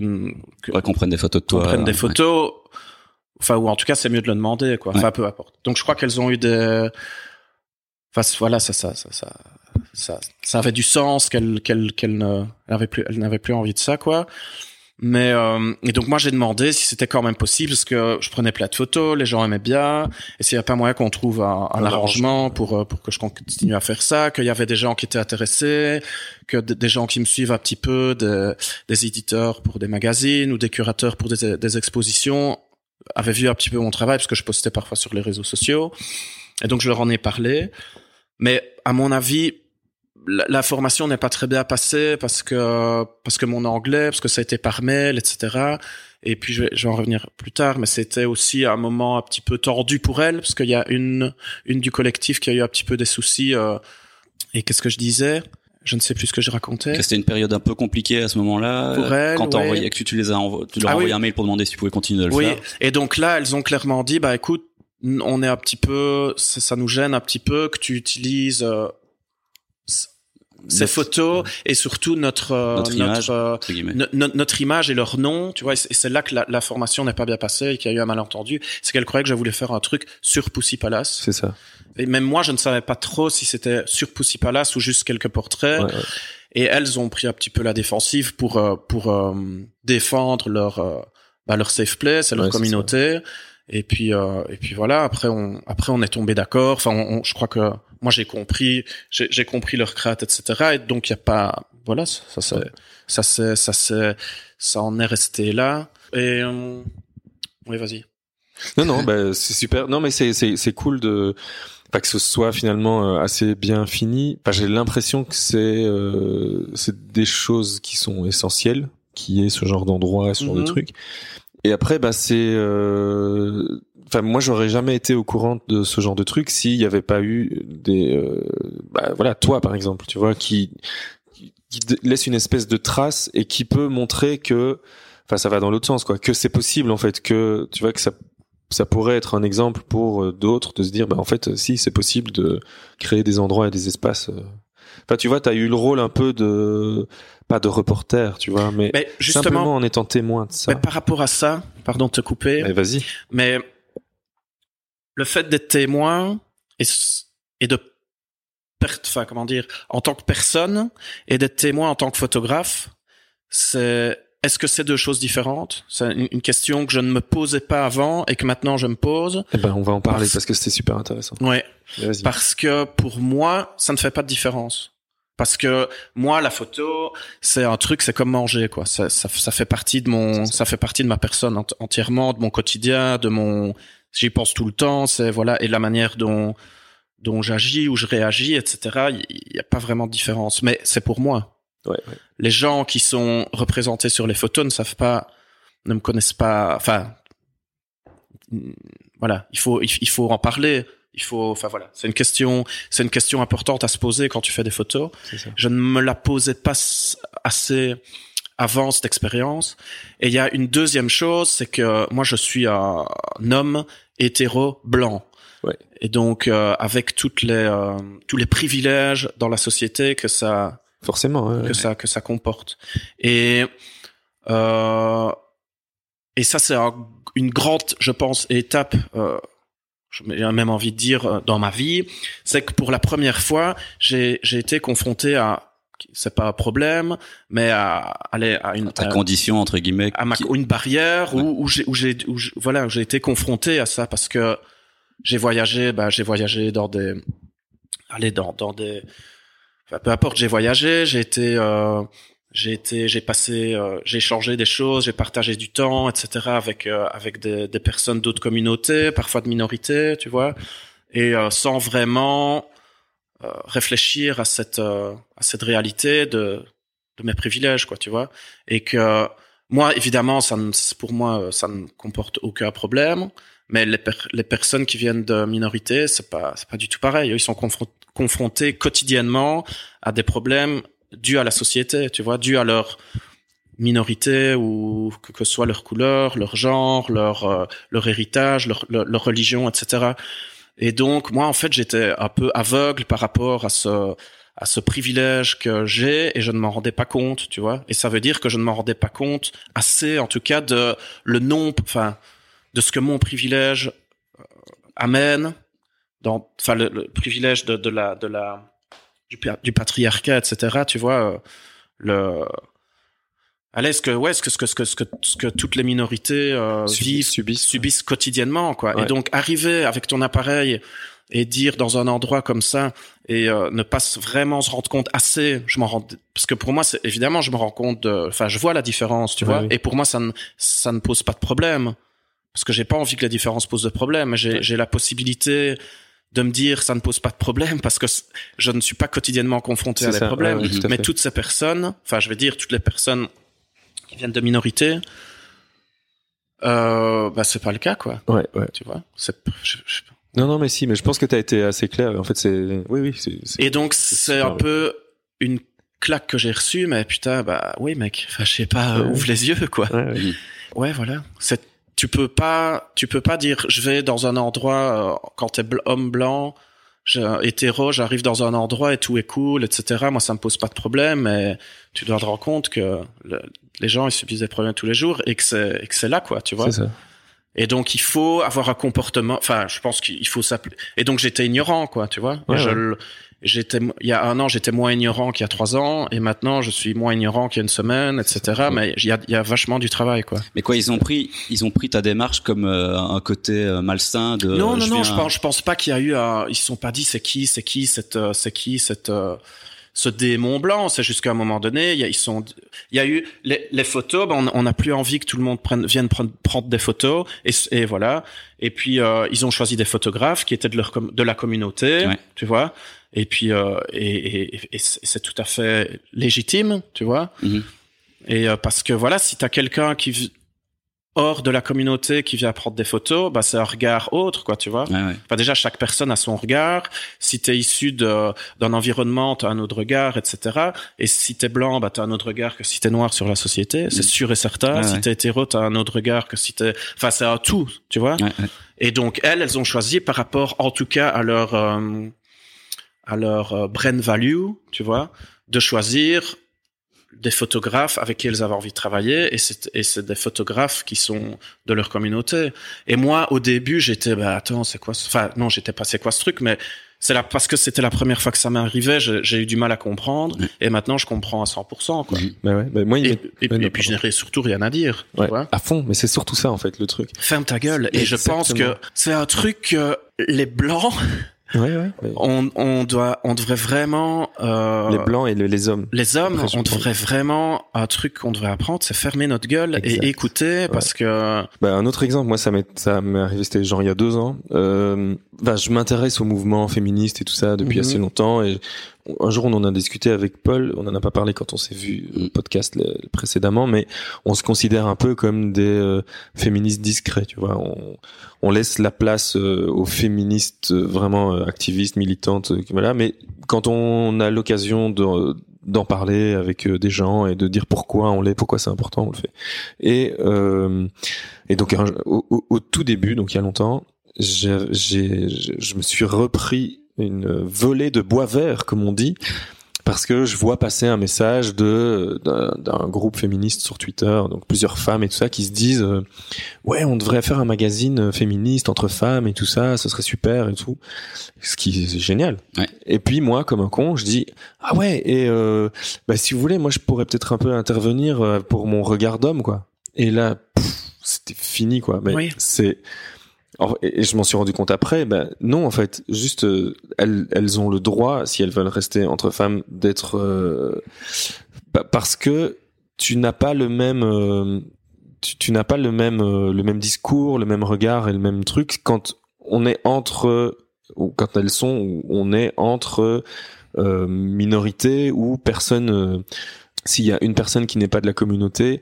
que Ouais, qu'on prenne des photos de qu'on toi. prenne des ouais. photos. Enfin, ou en tout cas, c'est mieux de le demander, quoi. Enfin, peu importe. Donc, je crois qu'elles ont eu des. Enfin, voilà, ça, ça, ça, ça, ça, ça avait du sens qu'elles, qu'elles, qu'elles n'avaient plus, elles n'avaient plus envie de ça, quoi. Mais euh, et donc moi j'ai demandé si c'était quand même possible parce que je prenais plein de photos, les gens aimaient bien, et s'il n'y a pas moyen qu'on trouve un, un Un arrangement pour euh, pour que je continue à faire ça, qu'il y avait des gens qui étaient intéressés, que des gens qui me suivent un petit peu, des, des éditeurs pour des magazines ou des curateurs pour des, des expositions avaient vu un petit peu mon travail parce que je postais parfois sur les réseaux sociaux, et donc je leur en ai parlé. Mais à mon avis, la, la formation n'est pas très bien passée parce que parce que mon anglais, parce que ça a été par mail, etc. Et puis je vais, je vais en revenir plus tard, mais c'était aussi un moment un petit peu tordu pour elle parce qu'il y a une une du collectif qui a eu un petit peu des soucis. euh, et qu'est-ce que je disais? Je ne sais plus ce que je racontais. Que c'était une période un peu compliquée à ce moment-là. Pour euh, elle, quand t'as ouais. envoyé, que tu, tu les as envo- tu leur Ah as envoyé oui. un mail pour demander si tu pouvais continuer de le Oui. faire. Et donc là, elles ont clairement dit, bah écoute, on est un petit peu, ça, ça nous gêne un petit peu que tu utilises euh, ces Notre- photos et surtout notre euh, Notre image. euh, no- notre image et leur nom, tu vois, et c'est et c'est là que la, la formation n'est pas bien passée et qu'il y a eu un malentendu. C'est qu'elle croyait que je voulais faire un truc sur Pussy Palace. C'est ça. Et même moi, je ne savais pas trop si c'était sur Pussy Palace ou juste quelques portraits. Ouais, ouais. Et elles ont pris un petit peu la défensive pour euh, pour euh, défendre leur euh, bah, leur safe place leur Ouais, communauté. Et puis euh, et puis voilà. Après on après on est tombé d'accord. Enfin, on- on- je crois que moi j'ai compris j'ai compris leur crête, etc. Et donc il y a pas voilà ça ça ça c'est ça c'est ça en est resté là. Et euh, oui vas-y. Non, non, bah, c'est super. Non, mais c'est c'est c'est cool de pas que ce soit finalement euh, assez bien fini. Enfin, j'ai l'impression que c'est euh, c'est des choses qui sont essentielles, qui est ce genre d'endroit, ce genre de Mhm. truc. Et après, bah c'est. euh, Enfin, moi, j'aurais jamais été au courant de ce genre de truc s'il n'y avait pas eu des. euh, bah, voilà, toi, par exemple, tu vois, qui qui laisse une espèce de trace et qui peut montrer que. Enfin, ça va dans l'autre sens, quoi. Que c'est possible, en fait, que tu vois que ça ça pourrait être un exemple pour euh, d'autres de se dire bah en fait si c'est possible de créer des endroits et des espaces euh, Enfin, tu vois, t'as eu le rôle un peu de pas de reporter, tu vois, mais, Mais justement, simplement en étant témoin de ça. mais par rapport à ça, pardon de te couper, Mais vas-y. mais le fait d'être témoin et, et de enfin comment dire, en tant que personne et d'être témoin en tant que photographe, c'est est-ce que c'est deux choses différentes? C'est une, question que je ne me posais pas avant et que maintenant je me pose. Eh ben, on va en parler Parce- parce que c'était super intéressant. Ouais, parce que pour moi, ça ne fait pas de différence. Parce que moi, la photo, c'est un truc, c'est comme manger, quoi. Ça, ça, ça fait partie de mon, ça fait partie de ma personne ent- entièrement, de mon quotidien, de mon, j'y pense tout le temps. C'est voilà, et la manière dont dont j'agis ou je réagis, etc. Il n'y a pas vraiment de différence. Mais c'est pour moi. Ouais, ouais. Les gens qui sont représentés sur les photos ne savent pas, ne me connaissent pas. Enfin, mm, voilà, il faut il, faut en parler. Il faut, enfin voilà, c'est une question, c'est une question importante à se poser quand tu fais des photos. Je ne me la posais pas assez avant cette expérience. Et il y a une deuxième chose, c'est que moi je suis un homme hétéro blanc. Ouais. Et donc euh, avec toutes les euh, tous les privilèges dans la société que ça Forcément. ouais, que ouais. ça que ça comporte. Et euh, et ça c'est un- une grande, je pense, étape. Euh, j'ai même envie de dire euh, dans ma vie, c'est que pour la première fois, j'ai j'ai été confronté à c'est pas un problème, mais à aller à une Ta à- condition entre guillemets. à ma, qui- une barrière Ouais. où, où j'ai où j'ai où je- voilà j'ai été confronté à ça parce que j'ai voyagé bah j'ai voyagé dans des allez dans dans des enfin, peu importe j'ai voyagé j'ai été euh, j'ai été j'ai passé euh, j'ai changé des choses j'ai partagé du temps etc avec euh, avec des, des personnes d'autres communautés parfois de minorités tu vois. Et euh, sans vraiment euh, réfléchir à cette euh, à cette réalité de de mes privilèges quoi tu vois. Et que moi évidemment ça ne, pour moi ça ne comporte aucun problème mais les, les personnes qui viennent de minorités c'est pas c'est pas du tout pareil. Ils sont confron- confrontés quotidiennement à des problèmes dus à la société tu vois dus à leur minorité ou que, que soit leur couleur leur genre leur euh, leur héritage leur, leur leur religion etc et donc moi en fait j'étais un peu aveugle par rapport à ce à ce privilège que j'ai et je ne m'en rendais pas compte, tu vois. Et ça veut dire que je ne m'en rendais pas compte assez, en tout cas, de le nombre, enfin, de ce que mon privilège euh, amène dans, enfin, le, le privilège de, de la, de la, du, pa- du patriarcat, etc. Tu vois, euh, le, allez, ce que, ouais, ce que, ce que, ce que, ce que, ce que toutes les minorités euh, Subissent, vivent, subissent. subissent quotidiennement, quoi. Ouais. Et donc, arriver avec ton appareil et dire dans un endroit comme ça et euh, ne pas vraiment se rendre compte assez je m'en rends parce que pour moi c'est évidemment je me rends compte enfin je vois la différence tu Ouais, vois oui. et pour moi ça ne ça ne pose pas de problème parce que j'ai pas envie que la différence pose de problème j'ai j'ai la possibilité de me dire ça ne pose pas de problème parce que je ne suis pas quotidiennement confronté à des ça, problèmes ouais, ouais, tout à mais toutes ces personnes enfin je vais dire toutes les personnes qui viennent de minorités euh, bah c'est pas le cas quoi Ouais, ouais. tu vois c'est je- je- Non, non, mais si, mais je pense que t'as été assez clair. En fait, c'est, oui, oui, Et donc c'est un peu une claque que j'ai reçue, mais putain, bah oui mec, enfin je sais pas, Ouais. ouvre les yeux quoi. Ouais, ouais. Ouais voilà, c'est tu peux pas, tu peux pas dire je vais dans un endroit euh, quand t'es bl- homme blanc, hétéro, j'arrive dans un endroit et tout est cool, etc. Moi ça me pose pas de problème, mais tu dois te rendre compte que le- les gens ils subissent des problèmes tous les jours et que c'est que c'est là quoi, tu vois. ça. Et donc il faut avoir un comportement. Enfin, je pense qu'il faut s'appeler. Et donc j'étais ignorant, quoi, tu vois. Ouais, Et J'étais, il y a un an, j'étais moins ignorant qu'il y a trois ans, et maintenant je suis moins ignorant qu'il y a une semaine, etc. Mais il y a, il y a vachement du travail, quoi. Mais quoi, ils ont pris, ils ont pris ta démarche comme euh, un côté euh, malsain de. non, non, non, viens- je pense, je pense pas qu'il y a eu un. Ils se sont pas dit c'est qui, c'est qui cette, euh, c'est qui cette. euh, ce démon blanc, c'est juste qu'à un moment donné, il y a, ils sont, il y a eu les, les photos, ben on n'a plus envie que tout le monde prenne, vienne prendre, prendre des photos, et, voilà. Et puis euh, ils ont choisi des photographes qui étaient de leur de la communauté, Ouais. tu vois. Et puis euh, et, et, et c'est tout à fait légitime, tu vois. Mhm. Et euh, parce que voilà, si t'as quelqu'un qui hors de la communauté qui vient prendre des photos, bah c'est un regard autre, quoi, tu vois. Ouais. Enfin, déjà, chaque personne a son regard. Si t'es issu d'un environnement, t'as un autre regard, etc. Et si t'es blanc, bah, t'as un autre regard que si t'es noir sur la société. C'est Mm. sûr et certain. Ouais, si ouais. t'es hétéro, t'as un autre regard que si t'es, enfin, c'est un tout, tu vois. Ouais. Et donc, elles, elles ont choisi par rapport, en tout cas, à leur, euh, à leur euh, brand value, tu vois, de choisir des photographes avec qui elles avaient envie de travailler et c'est et c'est des photographes qui sont de leur communauté. Et moi au début, j'étais bah attends, c'est quoi ce... enfin non, j'étais pas c'est quoi ce truc mais c'est là parce que c'était la première fois que ça m'arrivait, j'ai j'ai eu du mal à comprendre et maintenant je comprends à 100% quoi. Bah ouais, bah moi, il Et, et, ouais, non, et puis je n'ai surtout rien à dire, tu vois. à fond, mais c'est surtout ça en fait le truc. Ferme ta gueule. Et je pense que c'est un truc que les blancs, Ouais, ouais. ouais. on, on doit, on devrait vraiment, euh, Les blancs et le- les hommes. les hommes, Après, on devrait vraiment un truc qu'on devrait apprendre, c'est fermer notre gueule Exact. et écouter parce que Bah, un autre exemple, moi, ça m'est, ça m'est arrivé, c'était genre il y a deux ans. Euh, bah, je m'intéresse au mouvement féministe et tout ça depuis Mhm. assez longtemps. Et un jour, on en a discuté avec Paul. On en a pas parlé quand on s'est vu au Mhm. podcast le- précédemment, mais on se considère un peu comme des euh, féministes discrets. Tu vois, on, on laisse la place euh, aux féministes euh, vraiment activistes, militantes. voilà. Mais quand on a l'occasion de d'en parler avec des gens et de dire pourquoi on l'est, pourquoi c'est important, on le fait. Et euh, et donc au- au tout début, donc il y a longtemps, je je me suis repris une volée de bois vert, comme on dit, parce que je vois passer un message de d'un, groupe féministe sur Twitter, donc plusieurs femmes et tout ça, qui se disent euh, ouais, on devrait faire un magazine féministe entre femmes et tout ça, ce serait super et tout, ce qui est génial. Ouais. Et puis moi, comme un con, je dis ah ouais, et euh, bah si vous voulez, moi je pourrais peut-être un peu intervenir euh, pour mon regard d'homme, quoi. Et là, c'était fini, quoi. Mais Oui. c'est et je m'en suis rendu compte après, ben non en fait, juste euh, elles, elles ont le droit, si elles veulent rester entre femmes, d'être euh, pa- parce que tu n'as pas le même euh, tu, n'as pas le même le même discours, le même regard et le même truc quand on est entre ou quand elles sont on est entre minorités ou personnes s'il y a une personne qui n'est pas de la communauté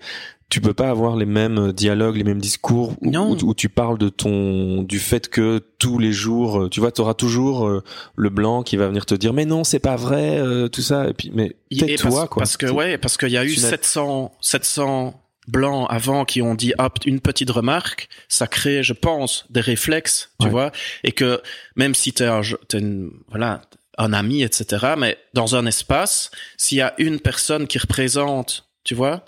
tu peux pas avoir les mêmes dialogues, les mêmes discours où, Non. où- où tu parles de ton du fait que tous les jours, euh, tu vois, tu auras toujours euh, le blanc qui va venir te dire mais non, c'est pas vrai, euh, tout ça et puis mais tais-toi parce, quoi. parce que ouais, parce qu'il y a eu Tu n'as- 700, 700 blancs avant qui ont dit hop une petite remarque, ça crée, je pense, des réflexes, tu Ouais. vois, et que même si t'es un, je- t'es une, voilà, un ami, etc., mais dans un espace, s'il y a une personne qui représente, tu vois,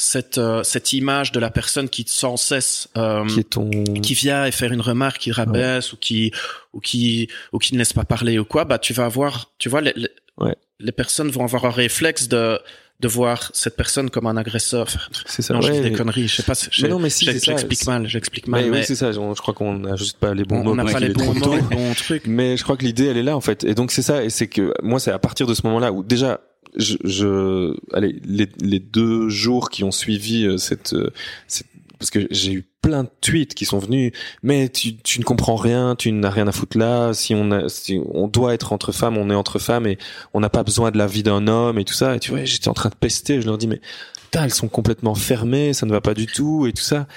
cette euh, cette image de la personne qui sans cesse euh, qui est ton qui vient et faire une remarque qui rabaisse ou qui ou qui ou qui ne laisse pas parler ou quoi bah tu vas avoir tu vois les les, Ouais. les personnes vont avoir un réflexe de de voir cette personne comme un agresseur c'est ça. non je ouais, dis des mais- conneries je sais pas si- je mais non mais si j'explique mal j'explique mal Mais, mais, oui, c'est ça. Je je crois qu'on n'a juste pas les bons on mots. on n'a pas les bons mots les bons trucs Mais je crois que l'idée, elle est là, en fait. Et donc, c'est ça. Et c'est que moi, c'est à partir de ce moment-là où déjà, je, je allez, les, les deux jours qui ont suivi euh, cette, euh, cette parce que j'ai eu plein de tweets qui sont venus, mais tu, tu ne comprends rien, tu n'as rien à foutre là. Si on a, si on doit être entre femmes, on est entre femmes et on n'a pas besoin de la vie d'un homme et tout ça. Et tu vois, j'étais en train de pester. Je leur dis, mais putain, elles sont complètement fermées, ça ne va pas du tout et tout ça.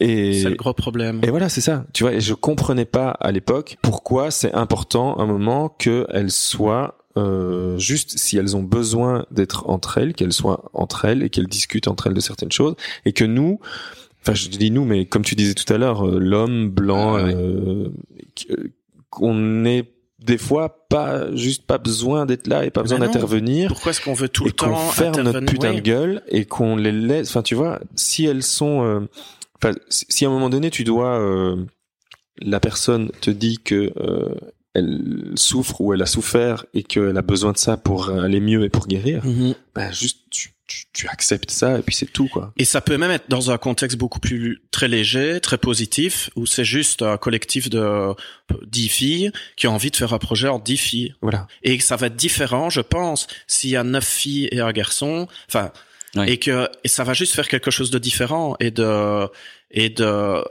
Et c'est le gros problème et voilà, c'est ça. Tu vois, et je comprenais pas à l'époque pourquoi c'est important à un moment qu'elles soient euh, juste si elles ont besoin d'être entre elles, qu'elles soient entre elles et qu'elles discutent entre elles de certaines choses, et que nous, enfin je dis nous, mais comme tu disais tout à l'heure, euh, l'homme blanc, Ah ouais. euh, qu- qu'on ait des fois pas juste pas besoin d'être là et pas besoin d'intervenir. Pourquoi est-ce qu'on veut tout le temps qu'on ferme notre putain de gueule et qu'on les laisse enfin tu vois si elles sont euh, enfin si si à un moment donné tu dois euh, la personne te dit que euh, elle souffre ou elle a souffert et qu'elle a besoin de ça pour aller mieux et pour guérir ben juste tu, tu, tu acceptes ça et puis c'est tout quoi Et ça peut même être dans un contexte beaucoup plus très léger, très positif, où c'est juste un collectif de dix filles qui ont envie de faire un projet en dix filles. voilà Et ça va être différent, je pense, s'il y a neuf filles et un garçon. Enfin, et que et ça va juste faire quelque chose de différent et de et de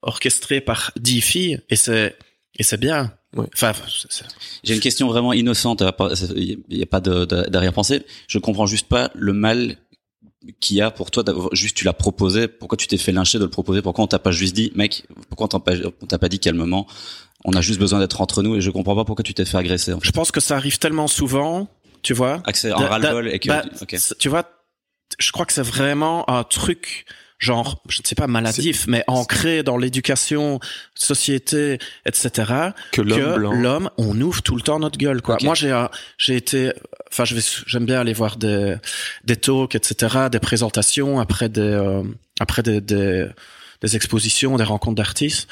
orchestré par dix filles. Et c'est et c'est bien. Ouais. Enfin, J'ai une question vraiment innocente. Il n'y a pas de- de- d'arrière-pensée. Je comprends juste pas le mal qu'il y a pour toi. d'avoir- Juste, tu l'as proposé. Pourquoi tu t'es fait lyncher de le proposer? Pourquoi on t'a pas juste dit, mec Pourquoi on t'a pas, on t'a pas dit calmement On a juste besoin d'être entre nous. Et je comprends pas pourquoi tu t'es fait agresser. En fait. je pense que ça arrive tellement souvent, tu vois. Accès en ras-le-bol et que. bah, Tu vois, je crois que c'est vraiment un truc, genre, je ne sais pas maladif, mais ancré dans l'éducation, société, etc. Que l'homme on ouvre tout le temps notre gueule, quoi. Moi, j'ai, euh, j'ai été, enfin, je vais, j'aime bien aller voir des, des talks, etc., des présentations après des, euh, après des, des, des expositions, des rencontres d'artistes.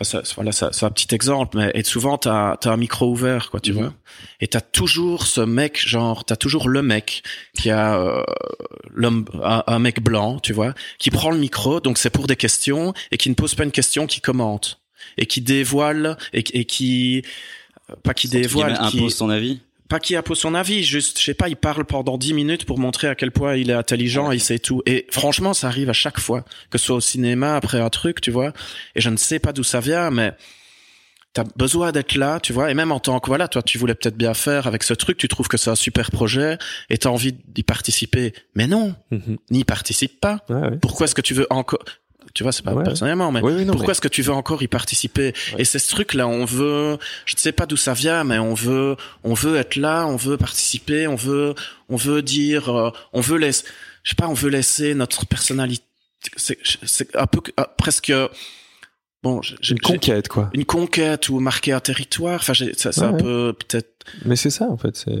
Enfin, ça, voilà, ça, c'est un petit exemple, mais et souvent t'as, t'as un micro ouvert, quoi, tu Mhm. vois. Et t'as toujours ce mec, genre, t'as toujours le mec qui a euh, l'homme, un, un mec blanc, tu vois, qui prend le micro, donc c'est pour des questions et qui ne pose pas une question, qui commente et qui dévoile et, et qui pas qui dévoile, qui impose son avis. Pas qui impose son avis, juste je sais pas, il parle pendant 10 minutes pour montrer à quel point il est intelligent, il sait tout. Et franchement, ça arrive à chaque fois, que ce soit au cinéma après un truc, tu vois. Et je ne sais pas d'où ça vient, mais t'as besoin d'être là, tu vois. Et même en tant que voilà, toi, tu voulais peut-être bien faire avec ce truc, tu trouves que c'est un super projet et t'as envie d'y participer. Mais non, Mhm. n'y participe pas. Ouais, ouais. Pourquoi est-ce que tu veux encore tu vois, c'est pas Ouais. personnellement, mais Oui, oui, non, pourquoi mais- est-ce que tu veux encore y participer Et c'est ce truc-là, on veut, je ne sais pas d'où ça vient, mais on veut, on veut être là, on veut participer, on veut, on veut dire, euh, on veut laisser, je sais pas, on veut laisser notre personnalité. C'est, un peu euh, presque, bon, Une conquête, quoi. une conquête ou marquer un territoire. Enfin, ça, c'est Ouais, un peu peut-être, Mais c'est ça, en fait. C'est...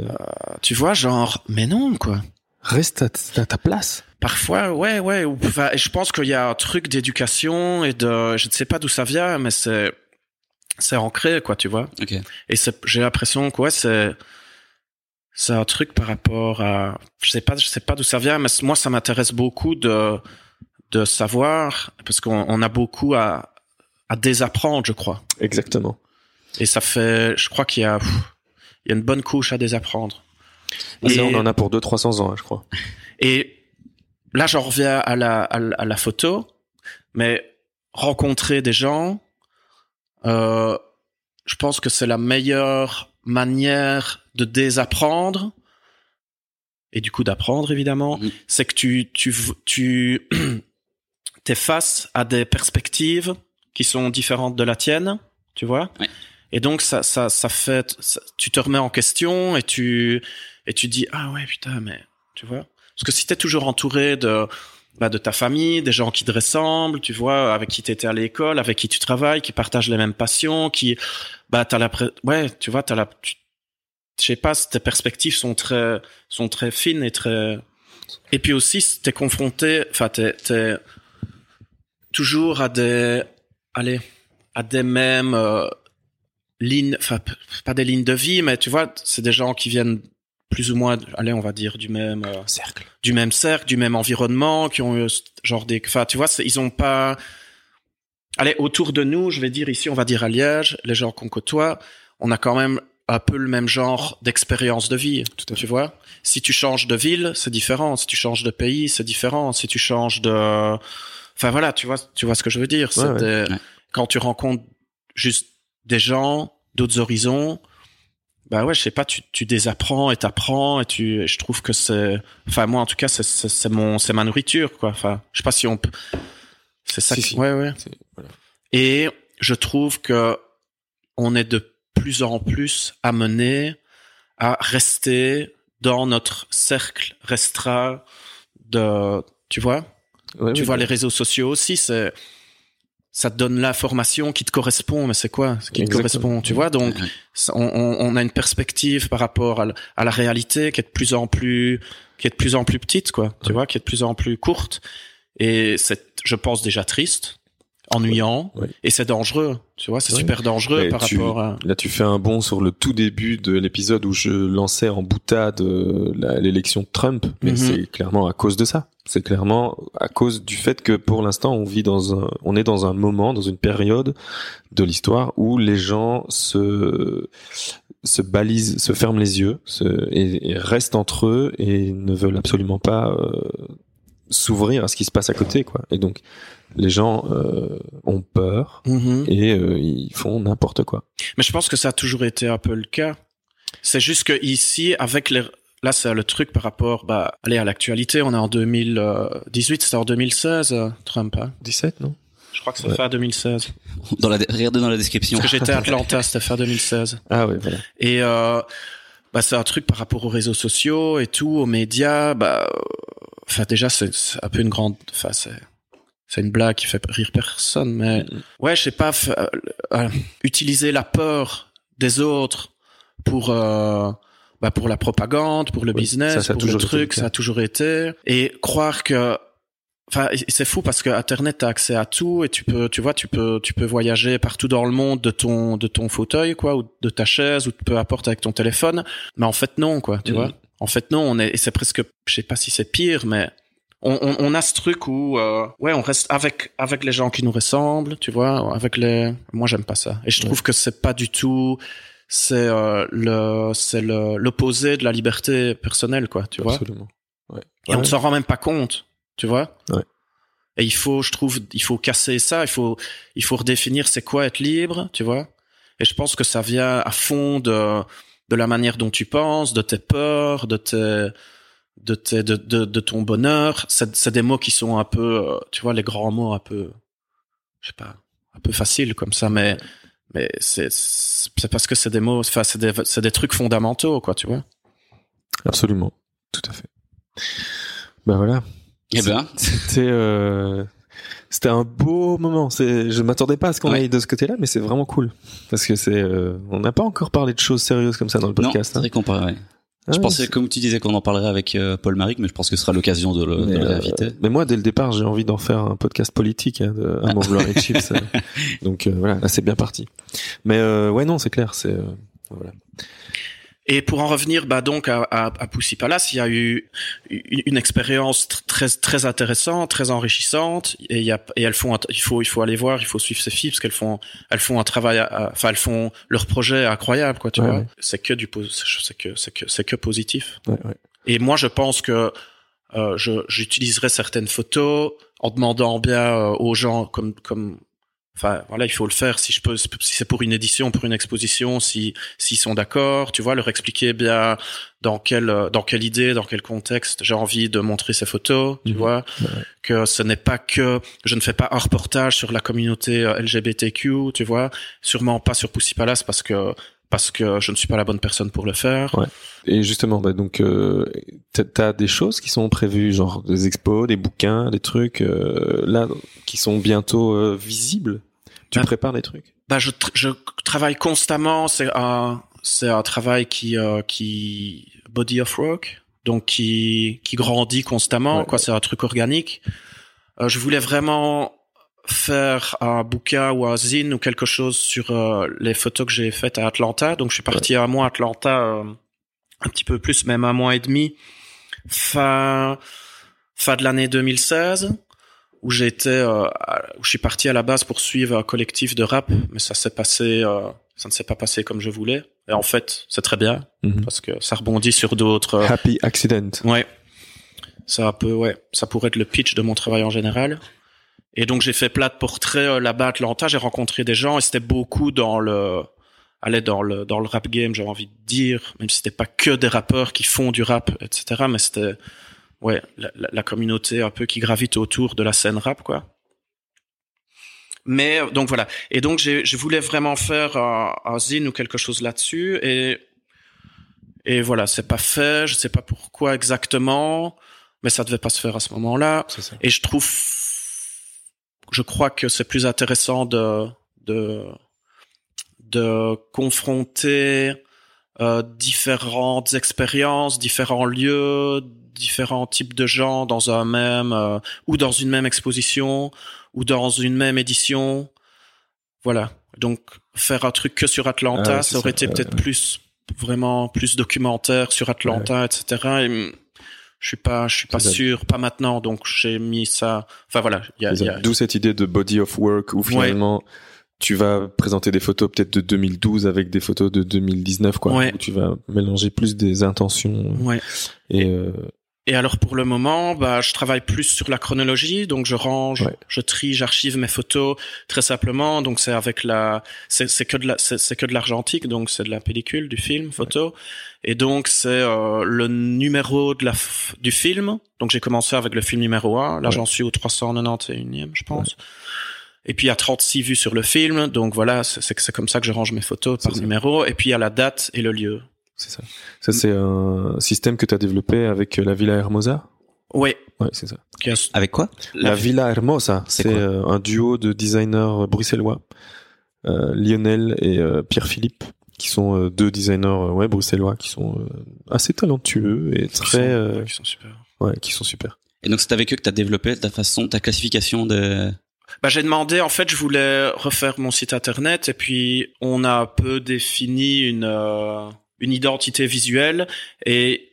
tu vois, genre, mais non, quoi. Reste à, ta place. Parfois, ouais, ouais. ou- Enfin, et je pense qu'il y a un truc d'éducation et de, je ne sais pas d'où ça vient, mais c'est, c'est ancré, quoi, tu vois. Ok. Et j'ai l'impression que ouais, c'est, c'est un truc par rapport à, je sais pas, je sais pas d'où ça vient, mais moi, ça m'intéresse beaucoup de, de savoir, parce qu'on on a beaucoup à, à désapprendre, je crois. Exactement. Et ça fait, je crois qu'il y a, pff, il y a une bonne couche à désapprendre. Et ça, Et- on en a pour 200-300 ans, hein, je crois. Et là, j'en reviens à la, à, la- à la photo, mais rencontrer des gens, euh, je pense que c'est la meilleure manière de désapprendre et du coup d'apprendre évidemment. Mhm. C'est que tu tu tu t'es face à des perspectives qui sont différentes de la tienne, tu vois. Ouais. Et donc ça ça ça fait tu te remets en question et tu et tu dis ah ouais putain mais tu vois. Parce que si t'es toujours entouré de bah, de ta famille, des gens qui te ressemblent, tu vois, avec qui t'étais à l'école, avec qui tu travailles, qui partagent les mêmes passions, qui bah t'as la ouais tu vois t'as la tu- je sais pas tes perspectives sont très sont très fines et très et puis aussi t'es confronté enfin t'es t'es toujours à des allez à des mêmes euh, lignes enfin pas des lignes de vie mais tu vois c'est des gens qui viennent plus ou moins allez on va dire du même euh, Cercle. du même cercle, du même environnement, qui ont eu ce- genre des, enfin, tu vois, ils ont pas, allez, autour de nous, je vais dire ici, on va dire à Liège, les gens qu'on côtoie, on a quand même un peu le même genre d'expérience de vie, Tout à fait. tu vois. Si tu changes de ville, c'est différent. Si tu changes de pays, c'est différent. Si tu changes de, enfin voilà, tu vois, tu vois ce que je veux dire. C'est Ouais, ouais. des- Ouais. quand tu rencontres juste des gens d'autres horizons, bah ouais, je sais pas, tu, tu désapprends et t'apprends et tu, je trouve que c'est, enfin moi en tout cas c'est, mon, c'est ma nourriture quoi. Enfin, je sais pas si on peut, c'est ça. Si, que- si. Ouais ouais. Voilà. Et je trouve que on est de plus en plus amené à rester dans notre cercle restreint de, tu vois, Ouais, tu oui, vois les réseaux sociaux aussi, c'est ça te donne l'information qui te correspond, mais c'est quoi ce qui te correspond, tu vois? Donc ça- on, on- a une perspective par rapport à, la- à la réalité qui est de plus en plus qui est de plus en plus petite, quoi. Tu Ouais. vois, qui est de plus en plus courte, et c'est, je pense déjà triste, ennuyant, Ouais. et c'est dangereux. Tu vois, c'est super dangereux Mais par tu- rapport à. Là, tu fais un bond sur le tout début de l'épisode où je lançais en boutade euh, l'élection de Trump, mais Mhm. c'est clairement à cause de ça. C'est clairement à cause du fait que pour l'instant, on vit dans un, on est dans un moment, dans une période de l'histoire où les gens se se balisent, se ferment les yeux, se, et, et restent entre eux et ne veulent absolument pas euh, s'ouvrir à ce qui se passe à côté, quoi. Et donc, les gens euh, ont peur Mhm. et euh, ils font n'importe quoi. Mais je pense que ça a toujours été un peu le cas. C'est juste que ici, avec les, là, c'est le truc par rapport, bah, allez, à l'actualité, on est en 2018, c'était en 2016, euh, Trump, hein. 17, non? Je crois que c'est Ouais. fin 2016. Dans la, regardez dans la description. Parce que j'étais à Atlanta, c'était fin 2016. Ah oui, voilà. Et, euh, bah, c'est un truc par rapport aux réseaux sociaux et tout, aux médias, bah, euh, enfin, déjà, c'est un peu une grande, enfin, c'est, c'est une blague qui fait rire personne, mais ouais, je sais pas, euh, euh, utiliser la peur des autres pour euh, bah pour la propagande, pour le Oui, business, ça, ça pour le truc, ça a toujours été. Et croire que Enfin, c'est fou parce que Internet t'as accès à tout et tu peux, tu vois, tu peux, tu peux voyager partout dans le monde de ton, de ton fauteuil, quoi, ou de ta chaise, ou peu importe avec ton téléphone. Mais en fait, non, quoi, tu Mhm. vois. En fait, non, on est, et c'est presque, je sais pas si c'est pire, mais on, on, on a ce truc où, euh, ouais, on reste avec, avec les gens qui nous ressemblent, tu vois, avec les, moi, j'aime pas ça. Et je trouve que c'est pas du tout, c'est, euh, le, c'est le, l'opposé de la liberté personnelle, quoi, tu vois. Absolument. Ouais. Et on ne s'en rend même pas compte, tu vois. Ouais. Et il faut, je trouve, il faut casser ça. Il faut, il faut redéfinir c'est quoi être libre, tu vois. Et je pense que ça vient à fond de, de la manière dont tu penses, de tes peurs, de tes, de tes, de, de, de ton bonheur. C'est, c'est des mots qui sont un peu, euh, tu vois, les grands mots un peu, je sais pas, un peu faciles comme ça, mais, mais c'est, c'est parce que c'est des mots, enfin, c'est des, c'est des trucs fondamentaux, quoi, tu vois. Absolument. Tout à fait. Ben voilà. Eh ben, C'était euh, c'était un beau moment. C'est je m'attendais pas à ce qu'on Ouais. aille de ce côté-là, mais c'est vraiment cool parce que c'est euh, on n'a pas encore parlé de choses sérieuses comme ça dans le non, podcast. c'est hein. vrai qu'on parle, ouais. Ah je pensais, c'est- comme tu disais, qu'on en parlerait avec euh, Paul Maric, mais je pense que ce sera l'occasion de le, de mais, le euh, mais moi, dès le départ, j'ai envie d'en faire un podcast politique, hein, de Amour, Gloire et Chips. euh. Donc euh, voilà, là c'est bien parti. Mais euh, ouais, non, c'est clair, c'est euh, voilà. Et pour en revenir, bah donc à, à, à Poussy Palace, il y a eu une, une expérience tr- très très intéressante, très enrichissante. Et il y a et elles font, il faut il faut aller voir, il faut suivre ces filles parce qu'elles font elles font un travail, enfin elles font leur projet incroyable quoi, tu Ouais, vois. ouais. C'est que du c'est que c'est que c'est que positif. Ouais. Et moi je pense que euh, je j'utiliserai certaines photos en demandant bien euh, aux gens comme comme Enfin, voilà, il faut le faire si je peux, si c'est pour une édition, pour une exposition, si s'ils sont d'accord, tu vois, leur expliquer bien dans quelle dans quelle idée, dans quel contexte j'ai envie de montrer ces photos, tu Mhm. vois, Ouais. que ce n'est pas que je ne fais pas un reportage sur la communauté euh, LGBTQ, tu vois, sûrement pas sur Pussy Palace parce que parce que je ne suis pas la bonne personne pour le faire. Ouais. Et justement, bah, donc, euh, t'as- t'as des choses qui sont prévues, genre des expos, des bouquins, des trucs euh, là qui sont bientôt euh, visibles? Tu Bah, prépares des trucs? Bah, je, je travaille constamment. C'est un, c'est un travail qui, euh, qui, body of work, donc qui, qui grandit constamment. Ouais. quoi, c'est un truc organique. Euh, je voulais vraiment faire un bouquin ou un zine ou quelque chose sur euh, les photos que j'ai faites à Atlanta. Donc, je suis parti un mois à Atlanta, euh, un petit peu plus, même un mois et demi, fin, fin de l'année 2016 où j'étais, euh, où je suis parti à la base pour suivre un collectif de rap, mais ça s'est passé, euh, ça ne s'est pas passé comme je voulais. Et en fait, c'est très bien Mhm. parce que ça rebondit sur d'autres. euh, Happy accident. Ouais. Ça peut, ouais, ça pourrait être le pitch de mon travail en général. Et donc j'ai fait plein de portraits euh, là-bas à Atlanta. J'ai rencontré des gens et c'était beaucoup dans le, dans le dans le rap game. J'ai envie de dire, même si c'était pas que des rappeurs qui font du rap, etc. Mais c'était, ouais, la, la- la communauté un peu qui gravite autour de la scène rap, quoi. Mais euh, donc voilà. Et donc je voulais vraiment faire un, un zine ou quelque chose là-dessus et et voilà, c'est pas fait. Je sais pas pourquoi exactement, mais ça devait pas se faire à ce moment-là. Et je trouve, je crois que c'est plus intéressant de de de confronter euh, différentes expériences, différents lieux, différents types de gens dans un même euh, ou dans une même exposition ou dans une même édition. Voilà. Donc faire un truc que sur Atlanta, Ah ça aurait ça, été peut-être plus vraiment plus documentaire sur Atlanta, etc. Et, hum, je suis pas, je suis pas ça. sûr, pas maintenant. Donc j'ai mis ça. Enfin voilà, D'où cette idée de body of work où finalement tu vas présenter des photos peut-être de 2012 avec des photos de 2019 quoi. Ouais. Où tu vas mélanger plus des intentions ouais. et euh, Et alors pour le moment, bah, je travaille plus sur la chronologie, donc je range, Ouais. je trie, j'archive mes photos très simplement. Donc c'est avec la, c'est que de la, c'est que de l'argentique, donc c'est de la pellicule du film photo. Et donc c'est euh, le numéro de la f- du film. Donc j'ai commencé avec le film numéro 1, là j'en suis au 391e, je pense. Et puis il y a 36 vues sur le film, donc voilà, c'est comme ça que je range mes photos par ça. numéro. Et puis il y a la date et le lieu. c'est ça. Ça c'est un système que tu as développé avec euh, la Villa Hermosa? Ouais, Ouais, c'est ça. Avec quoi? La, Villa Hermosa, C'est euh, un duo de designers bruxellois, euh, Lionel et euh, Pierre-Philippe, qui sont euh, deux designers euh, ouais, bruxellois, qui sont euh, assez talentueux et qui sont- très, euh, qui sont super. ouais, qui sont super. Et donc c'est avec eux que t'as développé ta façon, ta classification de. Bah, j'ai demandé, en fait, je voulais refaire mon site internet et puis on a un peu défini une euh, une identité visuelle et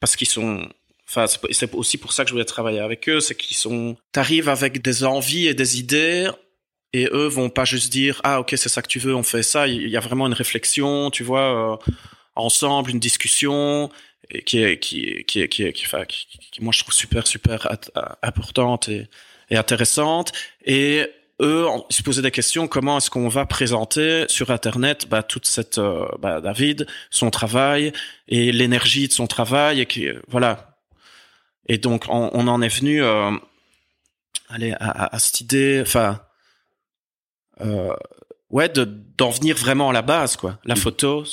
parce qu'ils sont, enfin, c'est aussi pour ça que je voulais travailler avec eux, c'est qu'ils sont, t'arrives avec des envies et des idées et eux vont pas juste dire ah ok c'est ça que tu veux, on fait ça. Il y a vraiment une réflexion, tu vois, euh, ensemble, une discussion et qui est qui est- qui est- qui qui, enfin, qui- qui, moi je trouve super super importante et et intéressante. Et eux, ils se posaient des questions. Comment est-ce qu'on va présenter sur Internet bah, toute cette euh, bah, David, son travail et l'énergie de son travail et qui voilà. Et donc on, on en est venu, euh, allez, à, à, à cette idée, enfin, euh, ouais, de d'en venir vraiment à la base, quoi. La photo,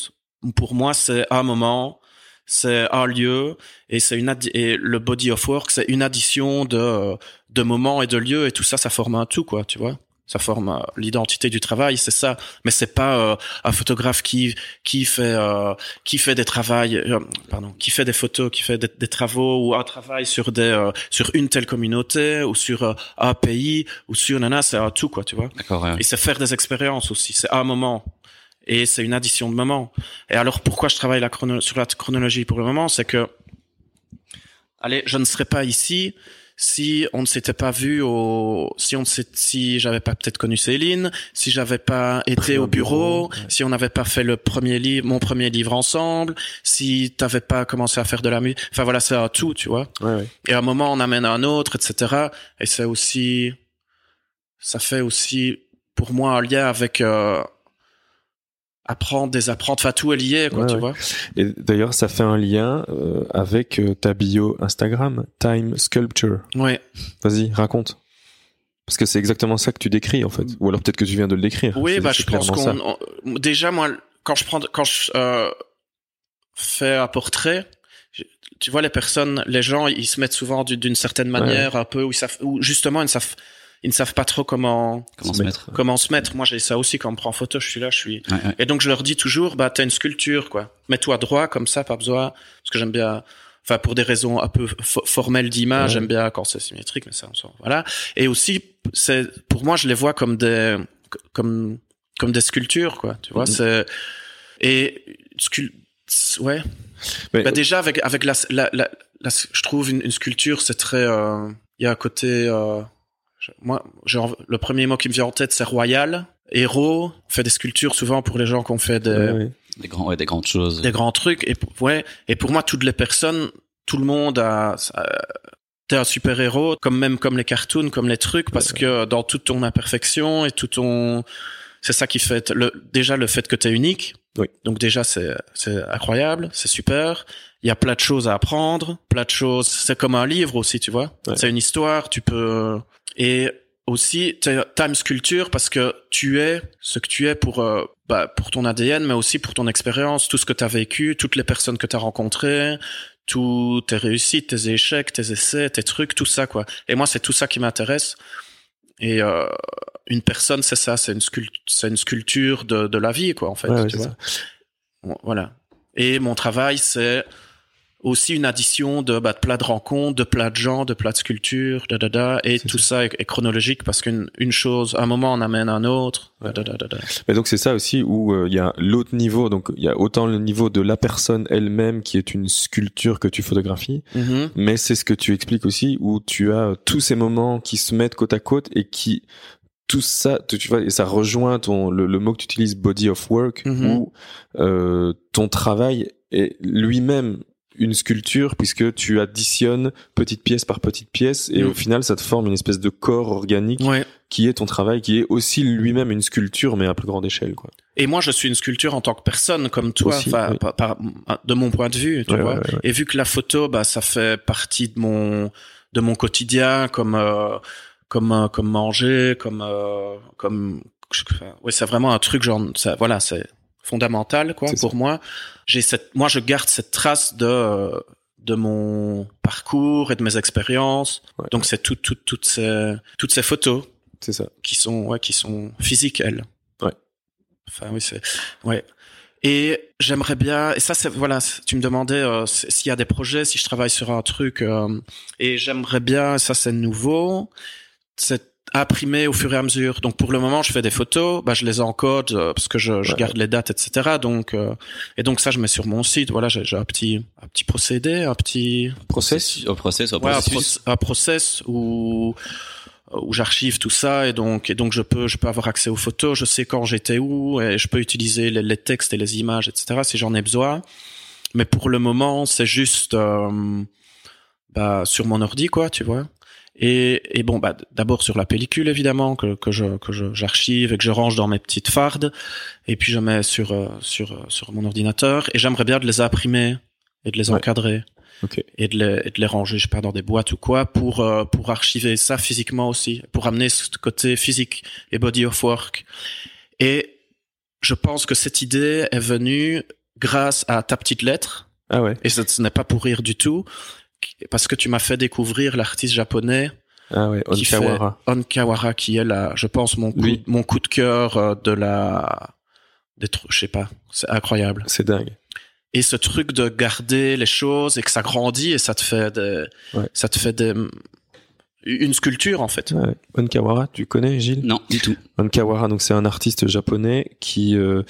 pour moi, c'est un moment, c'est un lieu et c'est une et le body of work, c'est une addition de de moments et de lieux et tout ça, ça forme un tout, quoi, tu vois. Ça forme euh, l'identité du travail, c'est ça. Mais c'est pas euh, un photographe qui qui fait euh, qui fait des travails, euh, pardon, qui fait des photos, qui fait des, des travaux ou un travail sur des euh, sur une telle communauté ou sur un pays ou sur nana, c'est un tout, quoi, tu vois. D'accord. ouais. Et c'est faire des expériences aussi. C'est un moment. Et c'est une addition de moments. Et alors, pourquoi je travaille la chrono- sur la chronologie pour le moment, c'est que, allez, je ne serais pas ici si on ne s'était pas vu au, si on ne si j'avais pas peut-être connu Céline, si j'avais pas été au au bureau, bureau, ouais. si on n'avait pas fait le premier livre, mon premier livre ensemble, si t'avais pas commencé à faire de la musique. Enfin voilà, c'est un tout, tu vois. Ouais, ouais. Et à un moment, on amène un autre, etc. Et c'est aussi, ça fait aussi, pour moi, un lien avec euh, apprendre, désapprendre. Enfin, tout est lié, quoi, Ouais, tu ouais. vois. Et d'ailleurs, ça fait un lien euh, avec euh, ta bio Instagram, Time Sculpture. Ouais. Vas-y, raconte. Parce que c'est exactement ça que tu décris en fait. Ou alors peut-être que tu viens de le décrire. Oui, bah, je pense qu'on, on- déjà, moi, quand je prends, quand je euh, fais un portrait, tu vois, les personnes, les gens, ils se mettent souvent du- d'une certaine manière, un peu, où ils savent, où justement, ils ne savent, ils ne savent pas trop comment, Comment se mettre. mettre comment se mettre. Moi, j'ai ça aussi quand on me prend en photo, je suis là, je suis, Ouais, ouais. Et donc je leur dis toujours, bah t'as une sculpture quoi. Mets-toi droit comme ça, pas besoin, parce que j'aime bien. Enfin pour des raisons un peu fo- formelles d'image, Ouais. j'aime bien quand c'est symétrique, mais ça on s'en voilà. Et aussi c'est pour moi je les vois comme des comme comme des sculptures quoi. Tu vois Mhm. c'est et scul ouais. Mais- Bah déjà avec avec la la, la, la- je trouve une, une sculpture c'est très euh, il y a un côté euh, moi genre le premier mot qui me vient en tête c'est royal héros on fait des sculptures souvent pour les gens qui ont fait des, Ouais, ouais. Des grands, ouais, des grandes choses. des grands trucs et pour- ouais et pour moi toutes les personnes tout le monde a, a- t'es un super héros comme même comme les cartoons comme les trucs parce que dans toute ton imperfection et tout ton c'est ça qui fait le déjà le fait que t'es unique Oui. donc déjà c'est c'est incroyable c'est super il y a plein de choses à apprendre plein de choses. C'est comme un livre aussi tu vois. Ouais. c'est une histoire tu peux et aussi t'es time sculpture parce que tu es ce que tu es pour euh, bah, pour ton ADN mais aussi pour ton expérience tout ce que tu as vécu toutes les personnes que tu as rencontrées tous tes réussites tes échecs tes essais tes trucs tout ça quoi. Et moi c'est tout ça qui m'intéresse. Et euh, une personne c'est ça c'est une sculpture c'est une sculpture de, de la vie quoi en fait Ouais, ouais, tu vois. Bon, voilà. Et mon travail c'est aussi une addition de, bah, de plats de rencontres, de plats de gens, de plats de sculptures, da, da, da, et tout ça, est, est chronologique parce qu'une une chose, à un moment, on amène un autre. da, da, da. Mais donc c'est ça aussi où euh, il y a l'autre niveau. Donc il y a autant le niveau de la personne elle-même qui est une sculpture que tu photographies, Mhm. mais c'est ce que tu expliques aussi où tu as euh, tous ces moments qui se mettent côte à côte et qui tout ça, tu vois, et ça rejoint ton le, le mot que tu utilises, body of work, Mhm. où euh, ton travail est lui-même une sculpture puisque tu additionnes petite pièce par petite pièce et Mhm. au final ça te forme une espèce de corps organique Ouais. qui est ton travail, qui est aussi lui-même une sculpture mais à plus grande échelle, quoi. Et moi, je suis une sculpture en tant que personne, comme toi, Aussi, enfin, oui. par, par- de mon point de vue, tu Ouais, vois. ouais. Et vu que la photo, bah, ça fait partie de mon de mon quotidien, comme euh, comme euh, comme manger, comme euh, comme ouais, c'est vraiment un truc genre, ça, voilà, c'est fondamental quoi pour moi. J'ai cette, moi, je garde cette trace de de mon parcours et de mes expériences. Ouais. Donc c'est tout, tout, toutes ces, toutes ces photos C'est ça. qui sont, ouais, qui sont physiques, elles. Ouais. Enfin, oui, c'est, ouais. Et j'aimerais bien, et ça, c'est, voilà, tu me demandais euh, s'il y a des projets, si je travaille sur un truc, euh, et j'aimerais bien, ça c'est nouveau, c'est imprimer au fur et à mesure. Donc pour le moment, je fais des photos, bah, je les encode euh, parce que je, je Ouais. garde les dates, etc. Donc, euh, et donc ça, je mets sur mon site. Voilà, j'ai, un petit, un petit procédé, un petit, Process. Au process, ouais, un, processus. proc- un process où où j'archive tout ça et donc et donc je peux je peux avoir accès aux photos je sais quand j'étais où et je peux utiliser les, les textes et les images etc si j'en ai besoin mais pour le moment c'est juste euh, bah, sur mon ordi quoi tu vois et, et bon bah d'abord sur la pellicule évidemment que, que je que je j'archive et que je range dans mes petites fardes et puis je mets sur euh, sur euh, sur mon ordinateur et j'aimerais bien de les imprimer et de les Ouais. encadrer Ok. et de les, et de les ranger, je sais pas, dans des boîtes ou quoi, pour euh, pour archiver ça physiquement aussi, pour amener ce côté physique et body of work. Et je pense que cette idée est venue grâce à ta petite lettre, Ah ouais. et ce, ce n'est pas pour rire du tout, parce que tu m'as fait découvrir l'artiste japonais Ah ouais. qui fait Onkawara. Onkawara, qui est la, je pense, mon coup, Lui. mon coup de cœur euh, de la, des trucs, je sais pas, c'est incroyable. C'est dingue. et ce truc de garder les choses et que ça grandit et ça te fait des, Ouais. ça te fait des, une sculpture en fait. Ouais. Onkawara, tu connais Gilles? Non, du tout. Onkawara, donc c'est un artiste japonais qui, euh,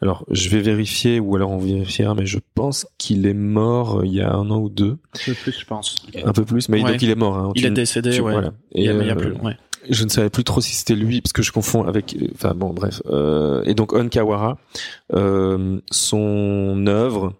alors je vais vérifier ou alors on vérifiera, mais je pense qu'il est mort euh, il y a un an ou deux, Un peu plus, je pense. un peu plus, mais Ouais. donc il est mort. Hein, Il Tu- est décédé, tu- ouais. Voilà. Il y a, Et, mais il y a euh, plus, ouais. je ne savais plus trop si c'était lui parce que je confonds avec enfin bon bref euh, et donc Onkawara euh, son œuvre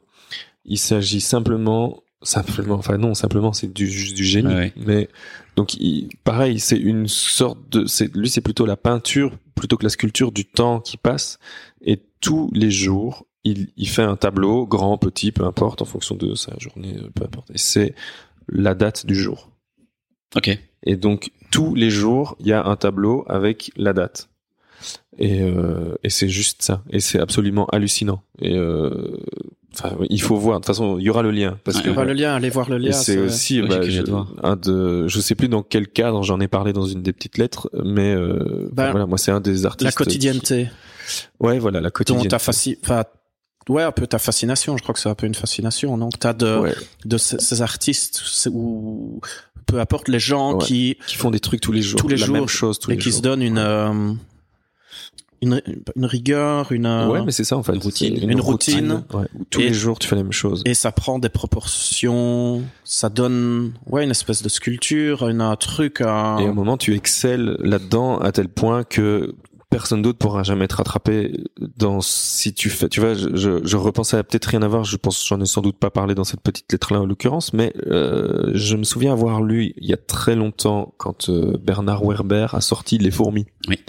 il s'agit simplement simplement enfin non simplement c'est du juste du génie ouais. mais donc il, pareil c'est une sorte de c'est lui c'est plutôt la peinture plutôt que la sculpture du temps qui passe et tous les jours il, il fait un tableau grand petit peu importe en fonction de sa journée euh, peu importe et c'est la date du jour Ok. et donc tous les jours, il y a un tableau avec la date. Et, euh, et c'est juste ça. Et c'est absolument hallucinant. Et euh, enfin, il faut voir. De toute façon, il y aura le lien parce Ouais, que On va le lien, allez voir le lien. c'est aussi bah, je, un de. Je sais plus dans quel cadre j'en ai parlé dans une des petites lettres, mais euh, enfin, voilà, moi c'est un des artistes. la quotidienneté. qui- Ouais, voilà, la Dont quotidienneté. ta fasci... enfin, ouais, un peu ta fascination. Je crois que c'est un peu une fascination? Que t'as de, Ouais, de ces, ces artistes, ou peu importe les gens Ouais. qui, qui font des trucs tous les jours, Tous les la jours, même chose tous et les qui jours. se donnent une, euh, une, une rigueur, une, euh, Ouais, mais c'est ça en fait. Une routine. Une routine. ouais, tous Et- les jours tu fais la même chose. et ça prend des proportions, ça donne, ouais, une espèce de sculpture, une, un truc, un... Et à un moment, tu excelles là-dedans à tel point que personne d'autre pourra jamais te rattraper dans si tu fais. Tu vois, je, je, je repensais à peut-être rien à voir. Je pense, j'en ai sans doute pas parlé dans cette petite lettre-là en l'occurrence, mais euh, je me souviens avoir lu il y a très longtemps quand euh, Bernard Werber a sorti Les fourmis. Oui.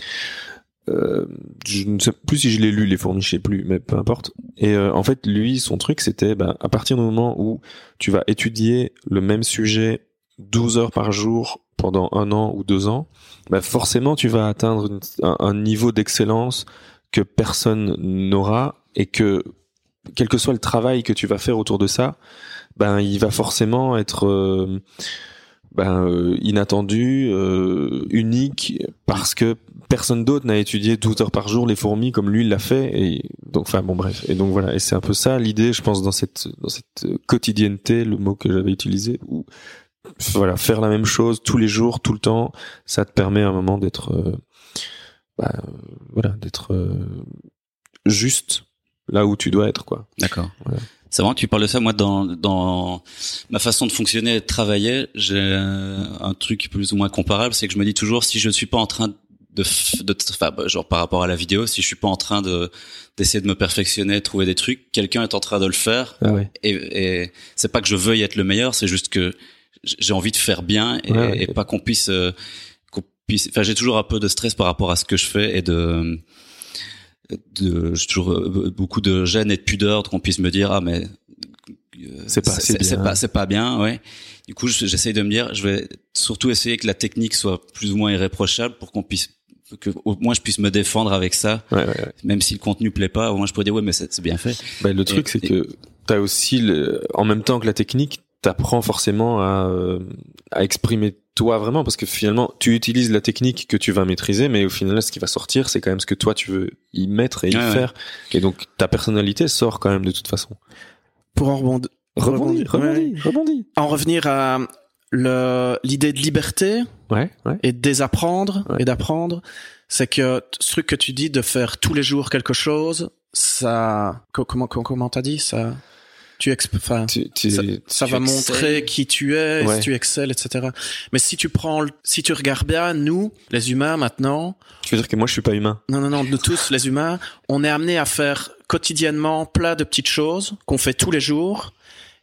Euh, je ne sais plus si je l'ai lu les fourmis, je sais plus, mais peu importe. Et euh, en fait, lui, son truc, c'était bah, à partir du moment où tu vas étudier le même sujet 12 heures par jour pendant un an ou deux ans, bah forcément tu vas atteindre un niveau d'excellence que personne n'aura et que quel que soit le travail que tu vas faire autour de ça, ben il va forcément être euh, ben, euh, inattendu, euh, unique, parce que personne d'autre n'a étudié 12 heures par jour les fourmis comme lui l'a fait. Et donc, enfin bon, bref. Et donc voilà. Et c'est un peu ça l'idée, je pense, dans cette dans cette quotidienneté, le mot que j'avais utilisé, où voilà, faire la même chose tous les jours, tout le temps, ça te permet à un moment d'être, euh, bah, voilà, d'être euh, juste là où tu dois être, quoi. D'accord. Voilà. C'est vraiment, tu parles de ça. Moi, dans, dans ma façon de fonctionner et de travailler, j'ai un truc plus ou moins comparable, c'est que je me dis toujours, si je ne suis pas en train de, de, enfin, bah, genre par rapport à la vidéo, si je suis pas en train de d'essayer de me perfectionner, trouver des trucs, quelqu'un est en train de le faire. Ah ouais. Et, et c'est pas que je veuille être le meilleur, c'est juste que j'ai envie de faire bien et, Ouais, ouais. et pas qu'on puisse, euh, qu'on puisse. Enfin, j'ai toujours un peu de stress par rapport à ce que je fais et de de j'ai toujours euh, beaucoup de gêne et de pudeur qu'on puisse me dire ah mais euh, C'est pas c'est bien. pas c'est pas bien ouais du coup je- j'essaye de me dire je vais surtout essayer que la technique soit plus ou moins irréprochable pour qu'on puisse que au moins je puisse me défendre avec ça Ouais, ouais, ouais. même si le contenu plaît pas au moins je pourrais dire ouais mais c'est bien fait Bah, le truc, c'est que t'as aussi le, en même temps que la technique, t'apprends forcément à, euh, à exprimer toi vraiment parce que finalement tu utilises la technique que tu vas maîtriser mais au final ce qui va sortir c'est quand même ce que toi tu veux y mettre et y Ouais, ouais. faire. Et donc ta personnalité sort quand même de toute façon. Pour en rebondir, rebondis Rebondis, rebondis. En revenir à le l'idée de liberté ouais ouais. et de désapprendre Ouais. et d'apprendre, c'est que ce truc que tu dis de faire tous les jours quelque chose, ça co- comment comment comment t'as dit ça tu exp... enfin, tu, tu- ça, tu va excelles. montrer qui tu es, Ouais. si tu excelles, etc. Mais si tu prends, le- si tu regardes bien, nous, les humains maintenant, tu veux dire que moi je suis pas humain? Non, non, non, nous tous, les humains, on est amenés à faire quotidiennement plein de petites choses qu'on fait tous les jours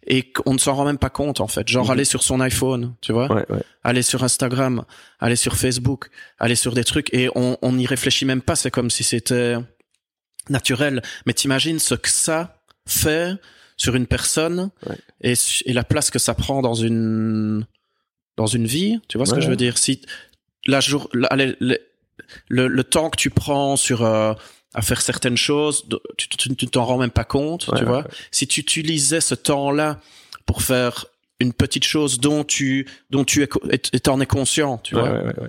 et qu'on ne s'en rend même pas compte, en fait. Genre Mhm. aller sur son iPhone, tu vois, ouais ouais aller sur Instagram, aller sur Facebook, aller sur des trucs et on on n'y réfléchit même pas. C'est comme si c'était naturel. Mais t'imagines ce que ça fait sur une personne Ouais. et, la place que ça prend dans une dans une vie. Tu vois ce que je veux dire? Si la jour, la- le, le, le temps que tu prends sur euh, à faire certaines choses, tu tu- tu t'en rends même pas compte. Ouais, tu vois? ouais. Si tu utilisais ce temps-là pour faire une petite chose dont tu dont tu es, et t'en es conscient, tu ouais, vois? ouais, ouais, ouais.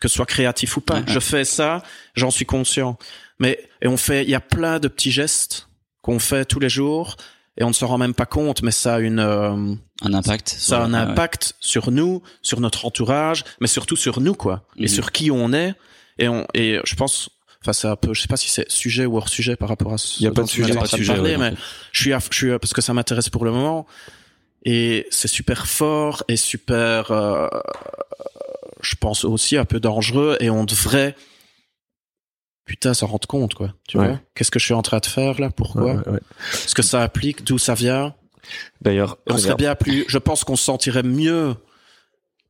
que ce soit créatif ou pas. Ouais, ouais. Je fais ça, j'en suis conscient. Mais et on fait, il y a plein de petits gestes qu'on fait tous les jours et on ne se rend même pas compte, mais ça a une, euh, Un impact. ça a un impact sur nous, sur notre entourage, mais surtout sur nous quoi, et Mhm. sur qui on est. Et on et je pense, enfin c'est un peu, je sais pas si c'est sujet ou hors sujet par rapport à ce Y a pas dont de sujet, pas de sujet, parler, ouais, mais je suis, à- je suis parce que ça m'intéresse pour le moment et c'est super fort et super euh, je pense aussi un peu dangereux et on devrait putain s'en rendre compte quoi. Tu Ouais. vois? Qu'est-ce que je suis en train de faire là? Pourquoi? Ouais, ouais, ce que ça applique? D'où ça vient? D'ailleurs on serait bien plus je pense qu'on se sentirait mieux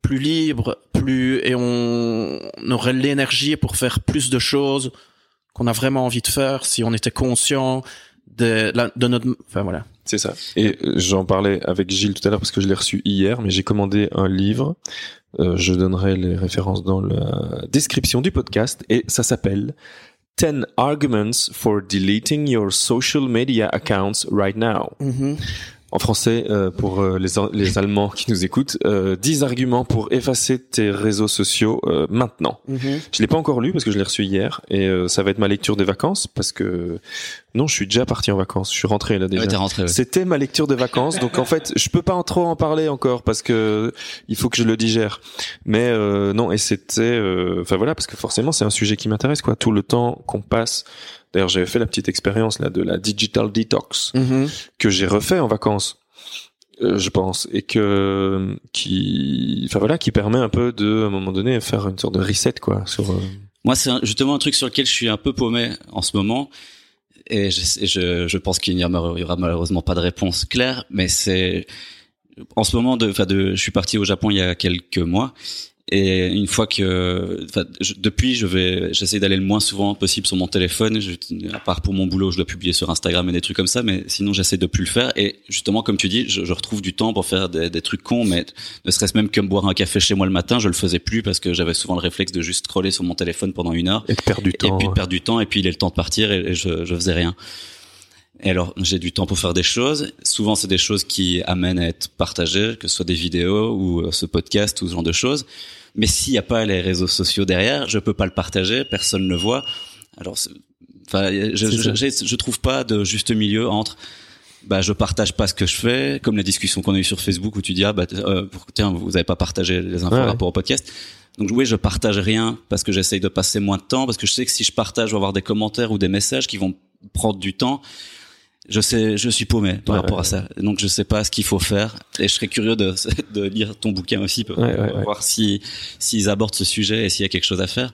plus libre plus et on aurait l'énergie pour faire plus de choses qu'on a vraiment envie de faire si on était conscient de, la- de notre enfin voilà C'est ça. Et euh, j'en parlais avec Gilles tout à l'heure parce que je l'ai reçu hier, mais j'ai commandé un livre. Euh, je donnerai les références dans la description du podcast et ça s'appelle 10 Arguments for Deleting Your Social Media Accounts Right Now. En français, euh, pour euh, les, les Allemands qui nous écoutent, euh, 10 arguments pour effacer tes réseaux sociaux euh, maintenant. Je l'ai pas encore lu parce que je l'ai reçu hier et euh, ça va être ma lecture des vacances parce que non, je suis déjà parti en vacances. Je suis rentré là déjà. Ouais, ouais. C'était ma lecture de vacances, donc en fait, je peux pas en trop en parler encore parce que il faut que je le digère. Mais euh, non, et c'était, euh, enfin voilà, parce que forcément, c'est un sujet qui m'intéresse, quoi. Tout le temps qu'on passe. D'ailleurs, j'avais fait la petite expérience là de la digital detox que j'ai refait en vacances, euh, je pense, et que qui, enfin voilà, qui permet un peu de, à un moment donné, faire une sorte de reset, quoi, sur. euh, Moi, c'est justement un truc sur lequel je suis un peu paumé en ce moment. Et je, et je, je pense qu'il n'y aura malheureusement pas de réponse claire, mais c'est en ce moment de, enfin de, je suis parti au Japon il y a quelques mois et une fois que, je- depuis, je vais, j'essaie d'aller le moins souvent possible sur mon téléphone. Je, à part pour mon boulot, je dois publier sur Instagram et des trucs comme ça, mais sinon j'essaie de plus le faire. Et justement, comme tu dis, je, je retrouve du temps pour faire des, des trucs cons, mais ne serait-ce même que me boire un café chez moi le matin, je le faisais plus parce que j'avais souvent le réflexe de juste scroller sur mon téléphone pendant une heure et de perdre du et temps. puis de perdre du temps et puis il est le temps de partir et, et je, je faisais rien. Et alors j'ai du temps pour faire des choses. Souvent c'est des choses qui amènent à être partagées, que ce soit des vidéos ou euh, ce podcast ou ce genre de choses. Mais s'il n'y a pas les réseaux sociaux derrière, je peux pas le partager, personne ne le voit. Alors, enfin, je, je, je, je trouve pas de juste milieu entre. Bah, je partage pas ce que je fais, comme la discussion qu'on a eue sur Facebook où tu dis ah bah euh, tiens vous avez pas partagé les infos Ouais, par rapport au podcast. Donc oui, je partage rien parce que j'essaye de passer moins de temps parce que je sais que si je partage, je vais avoir des commentaires ou des messages qui vont prendre du temps. Je sais, je suis paumé par Ouais, rapport ouais, à ça. Donc je sais pas ce qu'il faut faire et je serais curieux de, de lire ton bouquin aussi pour ouais. voir si s'ils abordent ce sujet et s'il y a quelque chose à faire.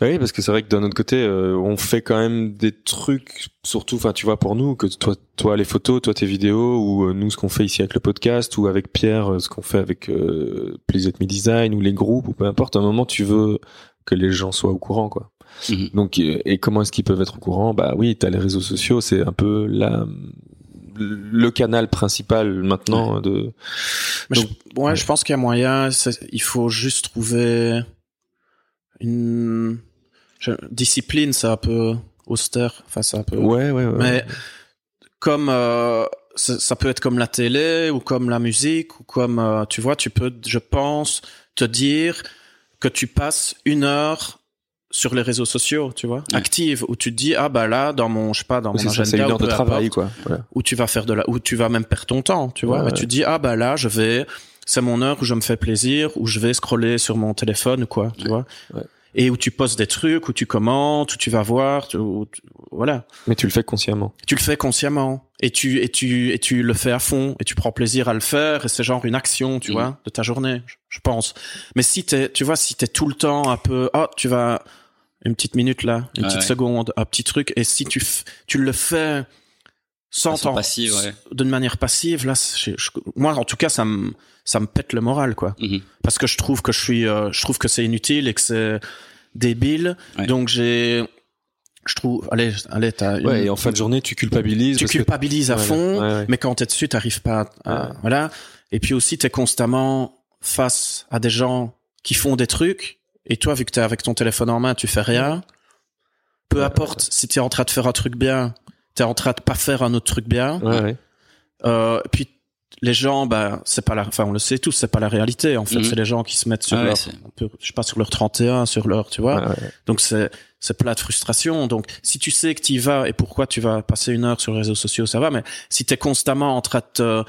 Bah oui, parce que c'est vrai que d'un autre côté, euh, on fait quand même des trucs, surtout, enfin, tu vois, pour nous, que toi, toi les photos, toi tes vidéos, ou euh, nous ce qu'on fait ici avec le podcast, ou avec Pierre, euh, ce qu'on fait avec euh, Please Let Me Design, ou les groupes, ou peu importe. À un moment, tu veux que les gens soient au courant, quoi. Mhm. Donc, euh, et comment est-ce qu'ils peuvent être au courant? Bah oui, t'as les réseaux sociaux, c'est un peu la le canal principal maintenant de. Mais Donc, je, ouais, ouais. je pense qu'il y a moyen. Il faut juste trouver une discipline. C'est un peu austère. Enfin, c'est un peu. Ouais, ouais, ouais. Mais comme euh, ça, ça peut être comme la télé ou comme la musique ou comme euh, tu vois, tu peux, je pense, te dire que tu passes une heure sur les réseaux sociaux, tu vois, active, où tu te dis ah bah là dans mon je sais pas dans Oui, mon ça, agenda c'est une heure de travail, importe, quoi. Voilà. où tu vas faire de la où tu vas même perdre ton temps, tu vois. Ouais, ouais. tu te dis ah bah là je vais c'est mon heure où je me fais plaisir, où je vais scroller sur mon téléphone quoi, tu vois. Ouais. Et où tu postes des trucs, où tu commentes, où tu vas voir, tu- où tu- voilà. Mais tu le fais consciemment. Tu le fais consciemment et tu et tu et tu le fais à fond et tu prends plaisir à le faire et c'est genre une action, tu Mhm. vois, de ta journée, je- je pense. Mais si t'es, tu vois, si t'es tout le temps un peu, oh, tu vas une petite minute là, une Ouais, petite ouais. seconde, un petit truc et si tu tu le fais sans passive, ouais. d'une manière passive, là, c'est- je- moi en tout cas ça me ça me pète le moral quoi, Mhm. parce que je trouve que je suis, euh, je trouve que c'est inutile et que c'est débile. Ouais. Donc j'ai, je trouve, allez, allez, t'as une- Ouais, et en fin de journée, tu culpabilises. tu parce que- culpabilises à fond, Ouais, ouais. mais quand t'es dessus, t'arrives pas à, Ouais. voilà. Et puis aussi, t'es constamment face à des gens qui font des trucs, et toi, vu que t'es avec ton téléphone en main, tu fais rien. Peu Ouais. importe si t'es en train de faire un truc bien, t'es en train de pas faire un autre truc bien. Ouais, ouais. Euh, puis les gens, bah, c'est pas la, enfin, on le sait tous, c'est pas la réalité. En fait, Mhm. c'est les gens qui se mettent sur Ah ouais, leur, je sais pas, sur leur 31, sur leur, tu vois. Ouais, ouais. Donc c'est c'est plat de frustration. Donc si tu sais que tu y vas et pourquoi tu vas passer une heure sur les réseaux sociaux, ça va. Mais si t'es constamment en train de te,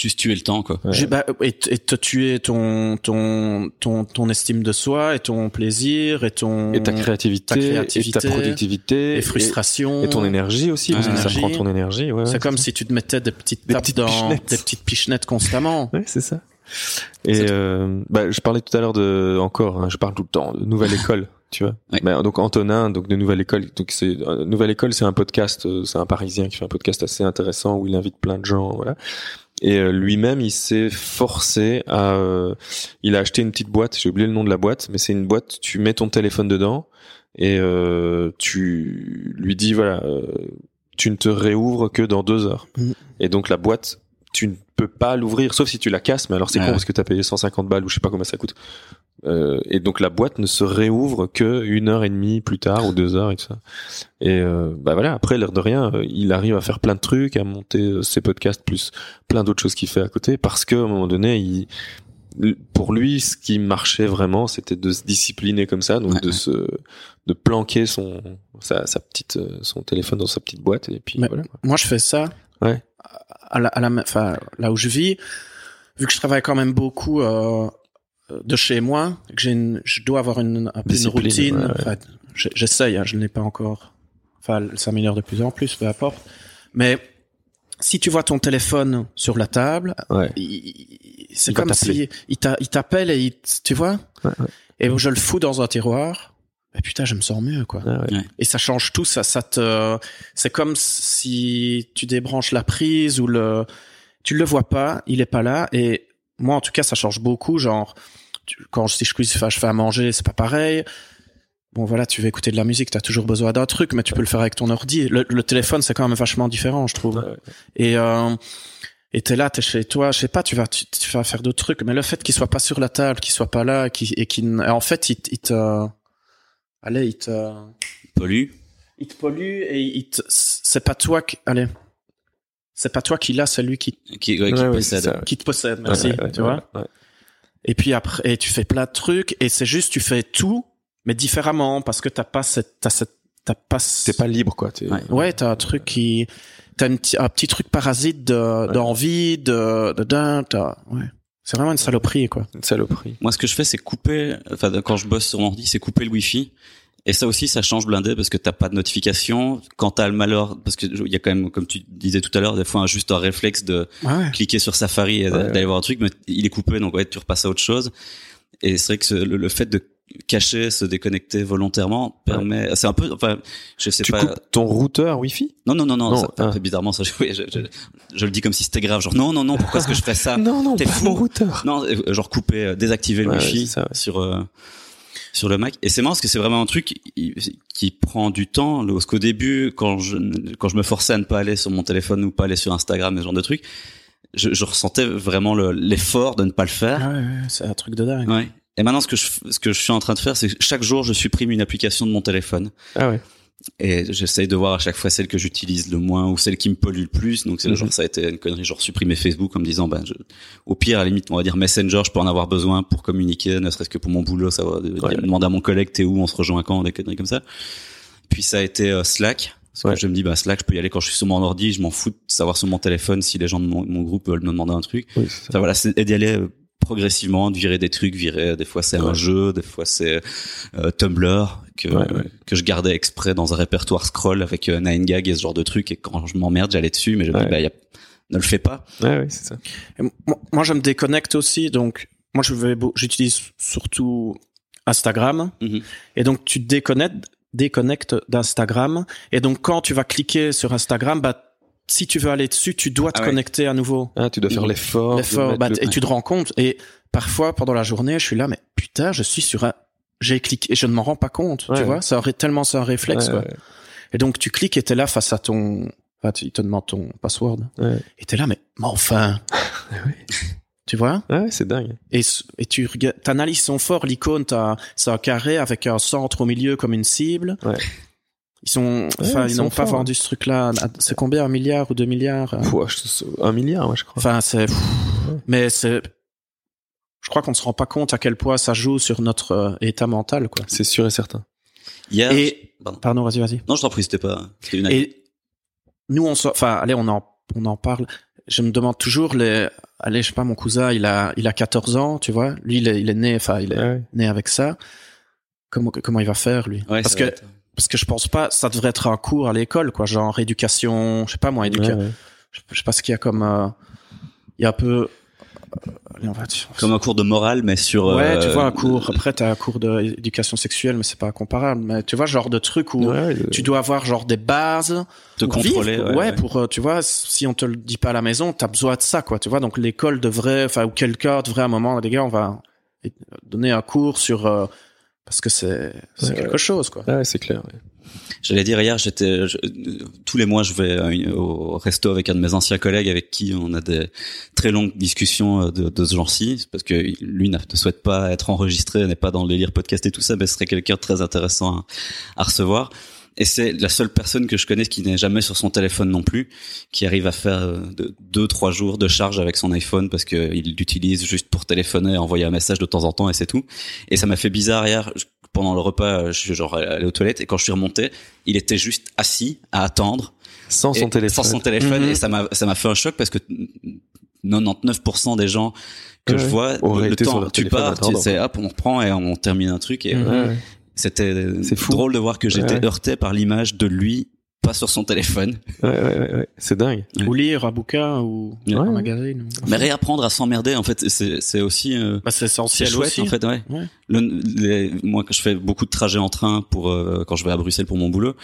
Juste tuer le temps, quoi. Ouais. j'ai- bah, et, et te tuer ton ton ton ton estime de soi et ton plaisir et ton Et ta créativité, ta créativité, et ta productivité, et frustration et, et ton énergie aussi, parce que ça prend ton énergie. Ouais, C'est ouais, comme si tu te mettais des petites Des tapes petites dans pichenettes. des petites pichenettes constamment. Ouais, c'est ça. Et euh, bah, je parlais tout à l'heure de encore, hein, je parle tout le temps de nouvelle école, tu vois. Ouais. Bah, donc Antonin, donc de nouvelle école. Donc c'est euh, nouvelle école, c'est un podcast, euh, c'est un Parisien qui fait un podcast assez intéressant où il invite plein de gens, voilà. Et euh, lui-même, il s'est forcé à, euh, il a acheté une petite boîte. J'ai oublié le nom de la boîte, mais c'est une boîte. Tu mets ton téléphone dedans et euh, tu lui dis voilà, euh, tu ne te réouvres que dans deux heures. Mhm. Et donc la boîte, tu ne peux pas l'ouvrir, sauf si tu la casses. Mais alors c'est con parce que t'as payé 150 balles ou je sais pas combien ça coûte. Euh, et donc la boîte ne se réouvre que une heure et demie plus tard ou deux heures et tout ça. Et euh, bah voilà, après l'air de rien, euh, il arrive à faire plein de trucs, à monter euh, ses podcasts plus plein d'autres choses qu'il fait à côté, parce que à un moment donné, il, pour lui, ce qui marchait vraiment, c'était de se discipliner comme ça, donc Ouais, de ouais. se, de planquer son, sa, sa petite, euh, son téléphone dans sa petite boîte et puis voilà. Moi, je fais ça. Ouais. À la, à la, enfin, là où je vis, vu que je travaille quand même beaucoup euh, de chez moi, que j'ai une, je dois avoir une, un peu une routine. ouais, ouais. Enfin, j'- j'essaye, hein, je ne l'ai pas encore. Enfin, elle s'améliore de plus en plus, peu importe. Mais si tu vois ton téléphone sur la table, Ouais. c'est comme si il t'a- il t'appelle et il, tu vois? Et je le fous dans un tiroir. Et putain, je me sens mieux, quoi. Ah ouais. Et ça change tout, ça, ça te, c'est comme si tu débranches la prise ou le, tu le vois pas, il est pas là. Et moi, en tout cas, ça change beaucoup. Genre, tu- quand si je cuisine, enfin, je fais à manger, c'est pas pareil. Bon, voilà, tu veux écouter de la musique, t'as toujours besoin d'un truc, mais tu peux le faire avec ton ordi. Le, le téléphone, c'est quand même vachement différent, je trouve. Ouais. Et, euh, et t'es là, t'es chez toi, je sais pas, tu vas, tu, tu vas faire d'autres trucs, mais le fait qu'il soit pas sur la table, qu'il soit pas là, qu'il, et qu'il, en fait, il te, allez, il te, Pollue. il te pollue et il te, c'est pas toi qui, allez, c'est pas toi qui l'a, c'est lui qui, Qui, ouais, qui Ouais, ouais, possède. c'est ça, ouais. qui te possède, merci, Ouais, ouais, tu ouais, vois. ouais. Et puis après, et tu fais plein de trucs et c'est juste, tu fais tout, mais différemment parce que t'as pas cette, t'as cette, t'as pas, T'es pas libre, quoi. t'es- Ouais. ouais, t'as un truc qui, t'as petit- un petit truc parasite de, d'envie, de, de, d'un, t'as, ouais. C'est vraiment une saloperie, quoi. Une saloperie. Moi, ce que je fais, c'est couper. Enfin, quand je bosse sur mon ordi, c'est couper le Wi-Fi. Et ça aussi, ça change blindé parce que t'as pas de notification. Quand t'as le malheur, parce que il y a quand même, comme tu disais tout à l'heure, des fois juste un réflexe de Ouais. cliquer sur Safari et Ouais, d'aller ouais. voir un truc, mais il est coupé, donc ouais, tu repasses à autre chose. Et c'est vrai que ce- le, le fait de cacher, se déconnecter volontairement permet. C'est un peu, enfin, je sais Tu pas. coupes ton routeur Wifi? Non, non, non, non. Non, ça, ah. fait bizarrement ça. Je, oui, je, je, je le dis comme si c'était grave. Genre non, non, non. Pourquoi est-ce que je ferais ça? Non, non, t'es pas fou. mon routeur. Non, euh, genre couper, euh, désactiver le Ouais, Wi-Fi c'est ça, ouais. sur euh, sur le Mac. Et c'est marrant parce que c'est vraiment un truc qui, qui prend du temps. Parce qu'au début, quand je quand je me forçais à ne pas aller sur mon téléphone ou pas aller sur Instagram, ce genre de trucs, je, je ressentais vraiment le- l'effort de ne pas le faire. Ouais, ouais, c'est un truc de dingue. Ouais. Et maintenant, ce que je ce que je suis en train de faire, c'est que chaque jour, je supprime une application de mon téléphone. Ah ouais. Et j'essaye de voir à chaque fois celle que j'utilise le moins ou celle qui me pollue le plus. Donc c'est le Mhm. genre ça a été une connerie, genre supprimer Facebook en me disant ben je, au pire à la limite on va dire Messenger, je peux en avoir besoin pour communiquer, ne serait-ce que pour mon boulot, ça va Ouais. demander à mon collègue t'es où, on se rejoint quand, des conneries comme ça. Puis ça a été euh, Slack. Parce Ouais. que je me dis bah Slack, je peux y aller quand je suis sur mon ordi, je m'en fous de savoir sur mon téléphone si les gens de mon, mon groupe veulent me demander un truc. Oui, ça. Enfin voilà, c'est et d'y aller euh, progressivement, de virer des trucs, virer. Des fois c'est un jeu, des fois c'est euh, Tumblr que Ouais, ouais. que je gardais exprès dans un répertoire scroll avec euh, 9gag et ce genre de trucs. Et quand je m'emmerde, j'allais dessus, mais je me dis bah y a, ne le fais pas. Ouais, ouais, c'est ça. Et moi, je me déconnecte aussi, donc moi je vais, j'utilise surtout Instagram, Mhm. et donc tu te déconnectes, déconnectes d'Instagram, et donc quand tu vas cliquer sur Instagram, bah si tu veux aller dessus, tu dois te Ah ouais. connecter à nouveau. Ah, tu dois faire l'effort. L'effort, bah, le- et tu te rends compte. Et parfois pendant la journée, je suis là, mais putain, je suis sur un, j'ai cliqué, et je ne m'en rends pas compte. Ouais. Tu vois, ça aurait tellement c'est un réflexe. Quoi. Et donc tu cliques et t'es là face à ton, enfin, tu- il te demande ton password, et t'es là, mais, mais enfin, oui. tu vois? Ouais, c'est dingue. et, et tu regardes, t'analyses son fort, l'icône, t'as, c'est un carré avec un centre au milieu comme une cible. Ouais. Ils sont, enfin, ils n'ont pas forts. vendu ce truc-là. C'est combien, un milliard ou deux milliards? euh Pouah, je- un milliard, moi, je crois. Enfin, c'est, mais c'est, je crois qu'on ne se rend pas compte à quel point ça joue sur notre euh, état mental, quoi. C'est sûr et certain. Hier, Et, pardon. pardon, vas-y, vas-y. non, je t'en prie, c'était pas. C'était une Et nous, on se, enfin, allez, on en, on en parle. Je me demande toujours les, allez, je sais pas, mon cousin, il a, il a 14 ans, tu vois. Lui, il est, il est né, enfin, il est Ouais. né avec ça. Comment, comment il va faire, lui? Ouais, Parce ça que, être- parce que je pense pas, ça devrait être un cours à l'école, quoi, genre éducation, je sais pas moi, éducation. Ouais, ouais. Je, je sais pas ce qu'il y a comme, euh, il y a un peu, euh, allez, on va dire. comme un cours de morale, mais sur. Ouais, tu euh, vois, un cours. Après, t'as un cours d'éducation sexuelle, mais c'est pas comparable. Mais tu vois, genre de truc où Ouais, tu dois avoir genre des bases te pour contrôler. vivre, ouais, ouais, ouais. pour tu vois si on te le dit pas à la maison t'as besoin de ça quoi tu vois donc l'école devrait enfin ou quelqu'un devrait à un moment les gars on va donner un cours sur euh, parce que c'est c'est Ouais, quelque ouais. chose quoi Ouais, c'est clair. ouais. J'allais dire hier, j'étais euh, tous les mois, je vais à une- au resto avec un de mes anciens collègues avec qui on a des très longues discussions euh, de, de ce genre-ci, parce que lui ne souhaite pas être enregistré, n'est pas dans le délire podcast et tout ça, mais ce serait quelqu'un de très intéressant à, à recevoir. Et c'est la seule personne que je connais qui n'est jamais sur son téléphone non plus, qui arrive à faire euh, de, deux trois jours de charge avec son iPhone parce qu'il l'utilise juste pour téléphoner, envoyer un message de temps en temps et c'est tout. Et ça m'a fait bizarre hier. Pendant le repas, je suis genre allé aux toilettes et quand je suis remonté, il était juste assis à attendre Sans son téléphone. sans son téléphone Mhm. et ça m'a ça m'a fait un choc parce que 99% des gens que Ouais, je vois le sur temps tu pars tu sais hop on reprend et on termine un truc et Mhm. Ouais, ouais. C'était C'est fou. drôle de voir que j'étais Ouais. heurté par l'image de lui pas sur son téléphone Ouais, ouais, ouais, ouais. C'est dingue. Ouais. ou lire un bouquin ou Ouais. un magazine ou... mais réapprendre à s'emmerder en fait c'est c'est aussi euh, bah, c'est essentiel chouette aussi en fait ouais, Ouais. Le- les- moi je fais beaucoup de trajets en train pour euh, quand je vais à Bruxelles pour mon boulot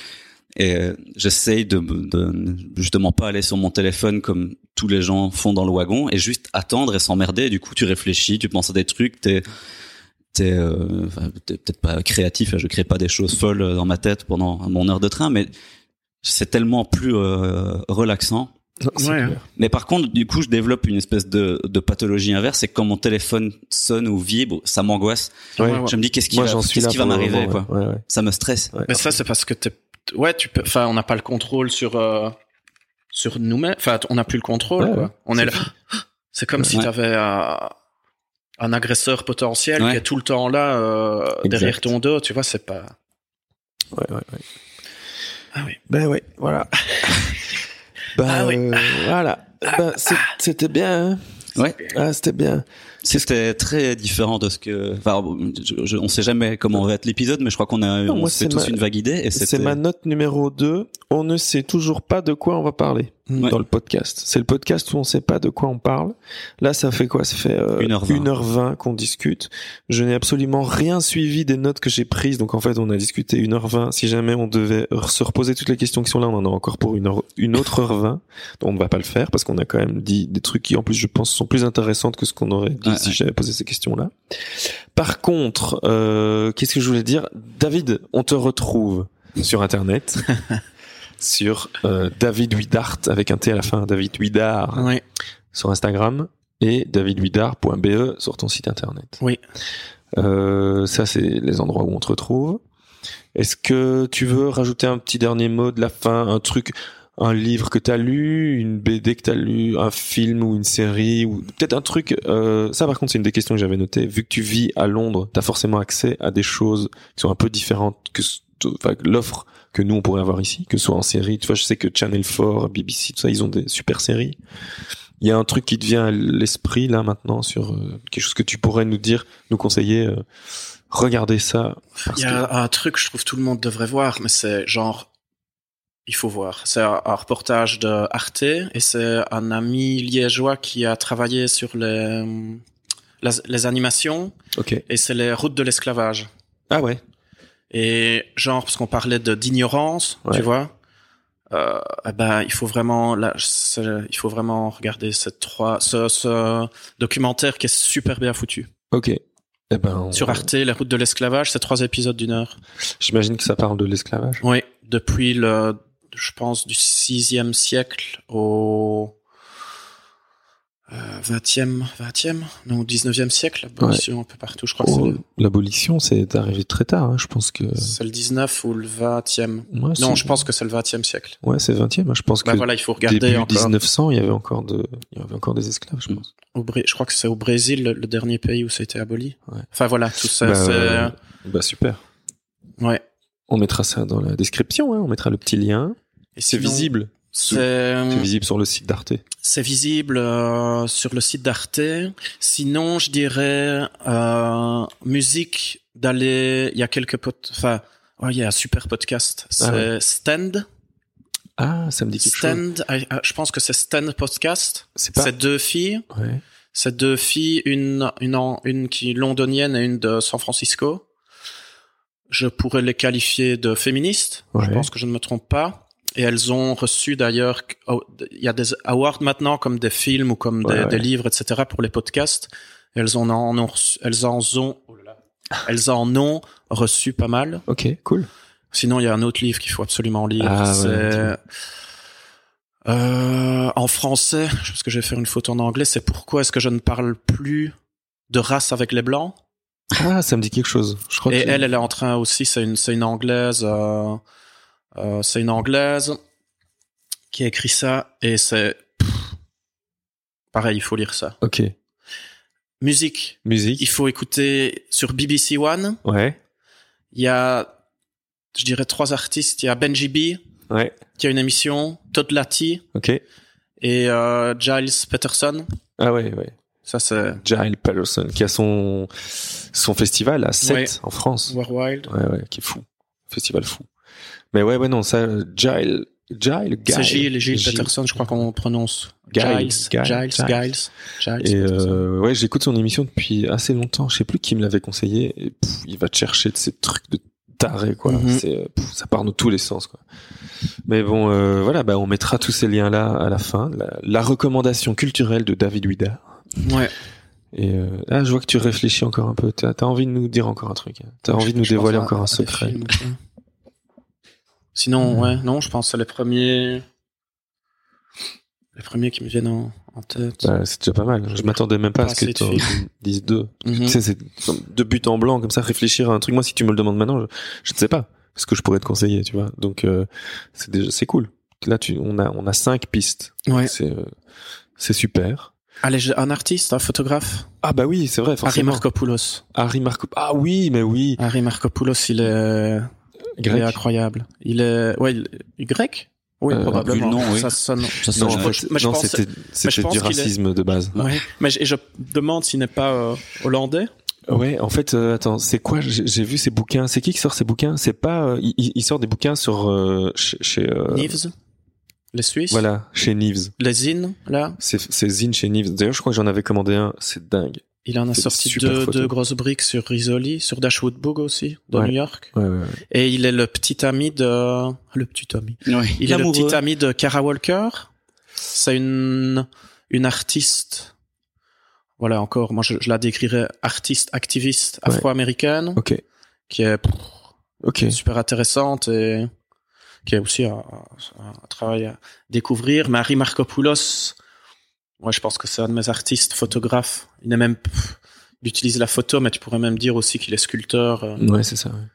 et euh, j'essaye de, de justement pas aller sur mon téléphone comme tous les gens font dans le wagon et juste attendre et s'emmerder du coup tu réfléchis tu penses à des trucs t'es t'es euh, enfin, peut-être pas créatif je crée pas des choses folles euh, dans ma tête pendant mon heure de train mais c'est tellement plus euh, relaxant Ouais, clair. mais par contre, du coup, je développe une espèce de, de pathologie inverse, c'est que quand mon téléphone sonne ou vibre, ça m'angoisse. Ouais. Je me dis qu'est-ce qui Moi, va, va m'arriver, quoi. ouais. Ouais, ouais. Ça me stresse. Ouais. mais ça c'est parce que t'es ouais tu peux enfin on n'a pas le contrôle sur euh, sur nous-mêmes enfin on n'a plus le contrôle Ouais, ouais. quoi on est là c'est comme si t'avais un, un agresseur potentiel Ouais. qui est tout le temps là euh, derrière ton dos tu vois c'est pas Ouais, ouais, ouais. ah oui Ben ouais, voilà. ben Ah oui. euh, voilà. Ben, c'est- c'était bien. hein. Ouais. Ah, c'était bien. C'était très différent de ce que, enfin, je, je- on sait jamais comment va être l'épisode, mais je crois qu'on a, Non, on moi, tous ma- une vague idée C'est ma note numéro 2. On ne sait toujours pas de quoi on va parler Ouais. dans le podcast. C'est le podcast où on sait pas de quoi on parle. Là, ça fait quoi? Ça fait euh, 1h20. 1h20 qu'on discute. Je n'ai absolument rien suivi des notes que j'ai prises. Donc en fait, on a discuté 1h20. Si jamais on devait se reposer toutes les questions qui sont là, on en a encore pour une, heure, une autre heure 20. Donc on ne va pas le faire parce qu'on a quand même dit des trucs qui en plus je pense sont plus intéressantes que ce qu'on aurait dit Ouais, si ouais. j'avais posé ces questions-là. Par contre, euh, qu'est-ce que je voulais dire? David, on te retrouve sur Internet, sur euh, David Widart avec un T à la fin, David oui sur Instagram et davidwidart.be sur ton site Internet. Oui. Euh, ça, c'est les endroits où on te retrouve. Est-ce que tu veux rajouter un petit dernier mot de la fin, un truc, un livre que t'as lu, une BD que t'as lu, un film ou une série ou peut-être un truc. Euh, ça, par contre, c'est une des questions que j'avais notées. Vu que tu vis à Londres, t'as forcément accès à des choses qui sont un peu différentes que ce- enfin, que l'offre que nous on pourrait avoir ici, que ce soit en série. Tu vois, je sais que Channel 4, BBC, tout ça, ils ont des super séries. Il y a un truc qui te vient à l'esprit là maintenant sur euh, quelque chose que tu pourrais nous dire, nous conseiller. euh, regardez ça. Il y a un truc que je trouve tout le monde devrait voir, mais c'est genre, il faut voir. C'est un, un reportage de Arte et c'est un ami liégeois qui a travaillé sur les, les, les animations que- Ok. et c'est les routes de l'esclavage. Ah ouais. Et genre, parce qu'on parlait de d'ignorance, Ouais. tu vois, euh, eh ben, il faut vraiment, là, il faut vraiment regarder cette trois, ce, ce documentaire qui est super bien foutu. Ok. Eh ben, on- Sur Arte, les routes de l'esclavage, c'est trois épisodes d'une heure. J'imagine que ça parle de l'esclavage. Oui, depuis le, je pense, du sixième siècle au euh, vingtième, vingtième, non, dix-neuvième siècle, l'abolition un peu partout. Je crois Oh, le- L'abolition, c'est arrivé très tard. hein. Je pense que. c'est le 19 ou le vingtième. Ouais, Non, c'est- je pense que c'est le vingtième siècle. Ouais, c'est 20e. hein. Je pense Bah que voilà, il faut regarder début encore. 1900, il y avait encore de, il y avait encore des esclaves, je pense. Au Bré- je crois que c'est au Brésil le, le dernier pays où ça a été aboli. Ouais. Enfin voilà, tout ça, Bah, c'est euh, bah super. ouais. On mettra ça dans la description. Hein. On mettra le petit lien. Et C'est sinon, visible. C'est C'est visible sur le site d'Arte. C'est visible euh, sur le site d'Arte. Sinon, je dirais euh, musique d'aller. Il y a quelques pod... enfin, ouais, il y a un super podcast. C'est Ah ouais. Stand. Ah, ça me dit quelque. Stand. ah, ah, je pense que c'est Stand podcast. C'est pas. C'est deux filles. Ouais. C'est deux filles, une une une qui est londonienne et une de San Francisco. Je pourrais les qualifier de féministes. Je Ouais. pense que je ne me trompe pas. Et elles ont reçu d'ailleurs, oh, il y a des awards maintenant comme des films ou comme Ouais, des, ouais. des livres, etc. pour les podcasts. Et elles en ont, reçu- elles en ont, oh là là. elles en ont reçu pas mal. Ok, cool. Sinon, il y a un autre livre qu'il faut absolument lire. Ah, ouais, c'est euh, en français, parce que je vais faire une faute en anglais. C'est pourquoi est-ce que je ne parle plus de race avec les blancs? Ah, ça me dit quelque chose. Je crois Et que elle, elle est en train aussi. C'est une, c'est une anglaise. euh, euh, c'est une anglaise qui a écrit ça et c'est pareil. Il faut lire ça. Ok. Musique. Musique. Il faut écouter sur BBC One. Ouais. Il y a, je dirais trois artistes. Il y a Benji B Ouais. qui a une émission, Todd Latty Ok. et euh, Giles Peterson. Ah ouais, ouais. Ça c'est Giles Patterson, qui a son, son festival à 7 Ouais. en France. War Wild. Ouais, ouais, qui est fou. Festival fou. Mais ouais, ouais, non, ça, Giles, Giles, Guy. C'est Gilles, Gilles Peterson, je crois qu'on prononce. Giles, Giles, Giles, Giles, Giles, Giles Et euh, ouais, j'écoute son émission depuis assez longtemps. Je sais plus qui me l'avait conseillé. Et, pff, il va chercher de ces trucs de taré, quoi. Mhm. C'est, euh, ça part dans tous les sens, quoi. Mais bon, euh, voilà, bah, on mettra tous ces liens-là à la fin. La, la recommandation culturelle de David Huidard. Ouais. Et euh, là, je vois que tu réfléchis encore un peu. T'as as envie de nous dire encore un truc. hein. T'as envie de nous dévoiler à- encore un secret. films. Sinon, Mhm. ouais, non, je pense que c'est les premiers, les premiers qui me viennent en, en tête. Bah, c'est déjà pas mal. Je m'attendais même pas à ce que tu dises deux. Mhm. Tu sais, c'est de but en blanc, comme ça, réfléchir à un truc. Moi, si tu me le demandes maintenant, je, je ne sais pas ce que je pourrais te conseiller, tu vois. Donc, euh, c'est déjà, c'est cool. Là, tu, on a, on a cinq pistes. Ouais. C'est, euh, c'est super. Allez, j'ai un artiste, un photographe, Ah bah oui, c'est vrai, Harry forcément. Markopoulos. Harry. Ah oui, mais oui. Harry Markopoulos, il est, il est Grec. incroyable. Il est, ouais, il grec? Oui, Euh, probablement. oui. Ça sonne. Ça, ça, Non, je- mais je non, pense- c'était, du est- racisme de base. Ouais. Mais je, et je demande s'il n'est pas euh, hollandais. Ouais, en fait, euh, attends, c'est quoi? J'ai vu ces bouquins. C'est qui qui sort ces bouquins? C'est pas. euh, il, il sort des bouquins sur euh, chez. chez, euh, Nives, les Suisses? Voilà, chez Nives. Les Zines, là? C'est c'est Zine chez Nives. D'ailleurs, je crois que j'en avais commandé un. C'est dingue. Il en a sorti deux, deux grosses briques sur Risoli, sur Dashwood Book aussi, de Ouais. New York. Ouais, ouais, ouais. Et il est le petit ami de, le petit ami. Ouais. Il est le petit ami de Kara Walker. C'est une, une artiste. Voilà, encore, moi, je, je la décrirais artiste, activiste Ouais. afro-américaine, Ok, qui est super intéressante et qui a aussi un, un travail à découvrir. Marie Markopoulos, moi je pense que c'est un de mes artistes photographes. Il est même, pff, il utilise la photo, mais tu pourrais même dire aussi qu'il est sculpteur. euh. Ouais, c'est ça. ouais.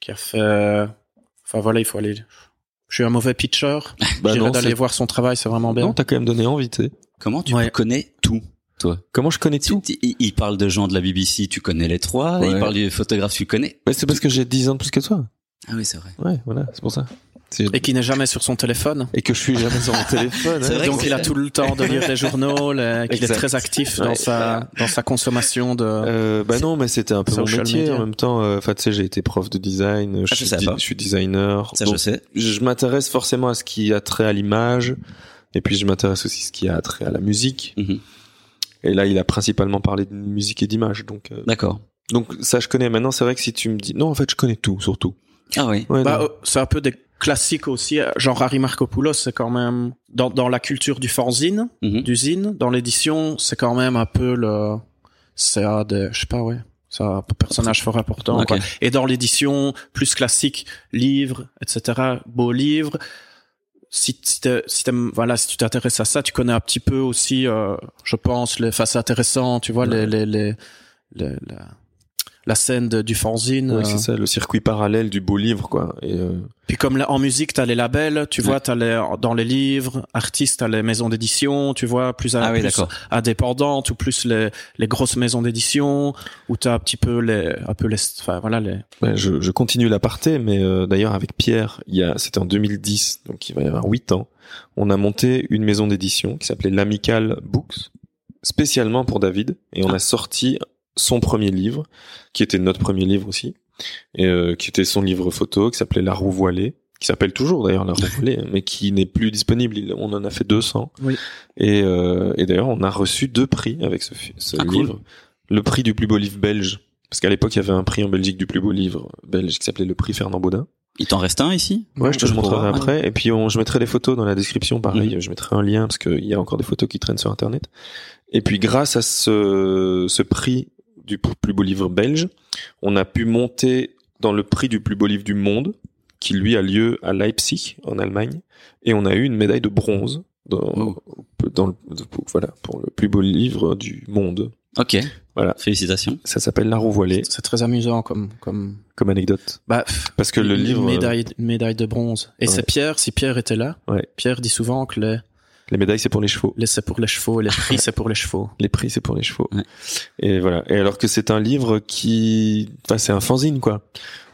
qui a fait. Enfin voilà, il faut aller. Je suis un mauvais pitcher. Bah J'irai d'aller voir son travail, c'est vraiment bien. Non, t'as quand même donné envie, tu sais. Comment tu Ouais. connais tout, toi? Comment je connais tout? il, il parle de gens de la BBC, tu connais les trois. Ouais. Il parle du photographe, tu connais. Mais c'est parce que j'ai 10 ans de plus que toi. Ah oui, c'est vrai. Ouais, voilà, c'est pour ça. Et qui n'est jamais sur son téléphone. Et que je suis jamais sur mon téléphone. Hein. Donc il a tout le temps de lire les journaux, les- qu'il est très actif Ouais. dans sa dans sa consommation de. Euh, bah non, mais c'était un peu mon métier media. en même temps. euh, Enfin, tu sais, j'ai été prof de design. Je, Ah, je suis, di- pas. je suis designer. Ça, donc je sais. je m'intéresse forcément à ce qui a trait à l'image. Et puis, je m'intéresse aussi à ce qui a trait à la musique. Mhm. Et là, il a principalement parlé de musique et d'image. Donc, euh, D'accord. donc ça, je connais. Maintenant, c'est vrai que si tu me dis, non, en fait, je connais tout, surtout. Ah oui. Ouais, Bah, c'est un peu des classiques aussi. euh, Genre Harry Markopoulos, c'est quand même dans dans la culture du fanzine, Mhm. d'usine, dans l'édition, c'est quand même un peu le. C'est un des, je sais pas, ouais. C'est un personnage fort important. Quoi. Et dans l'édition plus classique, livre, etc., beau livre. Si, si, t'es- si voilà, si tu t'intéresses à ça, tu connais un petit peu aussi, euh, je pense, les faces intéressantes, tu vois, les, les, les, les- la scène de- du fanzine. Ouais, euh. c'est ça, le circuit parallèle du beau livre, quoi. Et euh, Puis comme là, en musique, t'as les labels, tu Ouais. vois, t'as les dans les livres, artistes, t'as les maisons d'édition, tu vois, plus, à, Ah oui, plus indépendantes ou plus les, les grosses maisons d'édition, où t'as un petit peu les, un peu les, enfin voilà les. ouais, je, je continue l'aparté, mais euh, d'ailleurs avec Pierre, il y a, c'était en 2010, donc il va y avoir 8 ans, on a monté une maison d'édition qui s'appelait l'Amical Books, spécialement pour David, et on Ah. a sorti son premier livre, qui était notre premier livre aussi, et euh, qui était son livre photo, qui s'appelait La roue voilée, qui s'appelle toujours d'ailleurs La roue voilée, mais qui n'est plus disponible. On en a fait 200. Oui. Et, euh, et d'ailleurs, on a reçu deux prix avec ce, ce Ah, cool. livre. Le prix du plus beau livre belge, parce qu'à l'époque, il y avait un prix en Belgique du plus beau livre belge qui s'appelait le prix Fernand Baudin. Il t'en reste un ici? Ouais, je te peux montrerai après. Et puis, on, je mettrai les photos dans la description. Pareil, Mhm. je mettrai un lien parce qu'il y a encore des photos qui traînent sur Internet. Et puis, grâce à ce, ce prix du plus beau livre belge, on a pu monter dans le prix du plus beau livre du monde, qui lui a lieu à Leipzig, en Allemagne. Et on a eu une médaille de bronze dans, Oh. dans le, voilà, pour le plus beau livre du monde. Ok. Voilà. Félicitations. Ça s'appelle La roue voilée, C'est très amusant comme, comme, comme anecdote. bah, Parce que le livre, euh, médaille, une médaille de bronze. Et Ouais. c'est Pierre, si Pierre était là. Ouais. Pierre dit souvent que les, les médailles, c'est pour les chevaux. les c'est pour les chevaux les prix c'est pour les chevaux. Les prix, c'est pour les chevaux. Ouais. Et voilà. Et alors que c'est un livre qui, enfin, c'est un fanzine, quoi.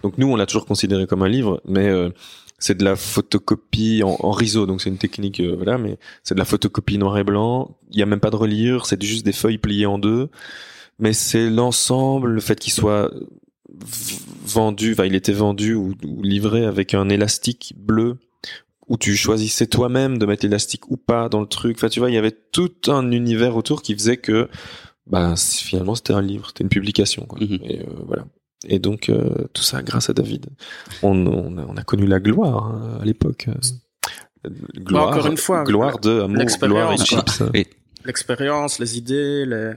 Donc nous, on l'a toujours considéré comme un livre, mais euh, c'est de la photocopie en, en riso, donc c'est une technique, euh, voilà, mais c'est de la photocopie noir et blanc. Il y a même pas de reliure, c'est juste des feuilles pliées en deux. Mais c'est l'ensemble, le fait qu'il soit vendu, enfin, il était vendu ou, ou livré avec un élastique bleu où tu choisissais toi-même de mettre l'élastique ou pas dans le truc. Enfin, tu vois, il y avait tout un univers autour qui faisait que, bah, c- finalement, c'était un livre, c'était une publication, quoi. Mhm. Et euh, voilà. Et donc, euh, tout ça grâce à David. On, on, a, on a connu la gloire hein, à l'époque. Euh, Gloire, encore une fois, gloire de amour, gloire et chips. L'expérience, les idées, les,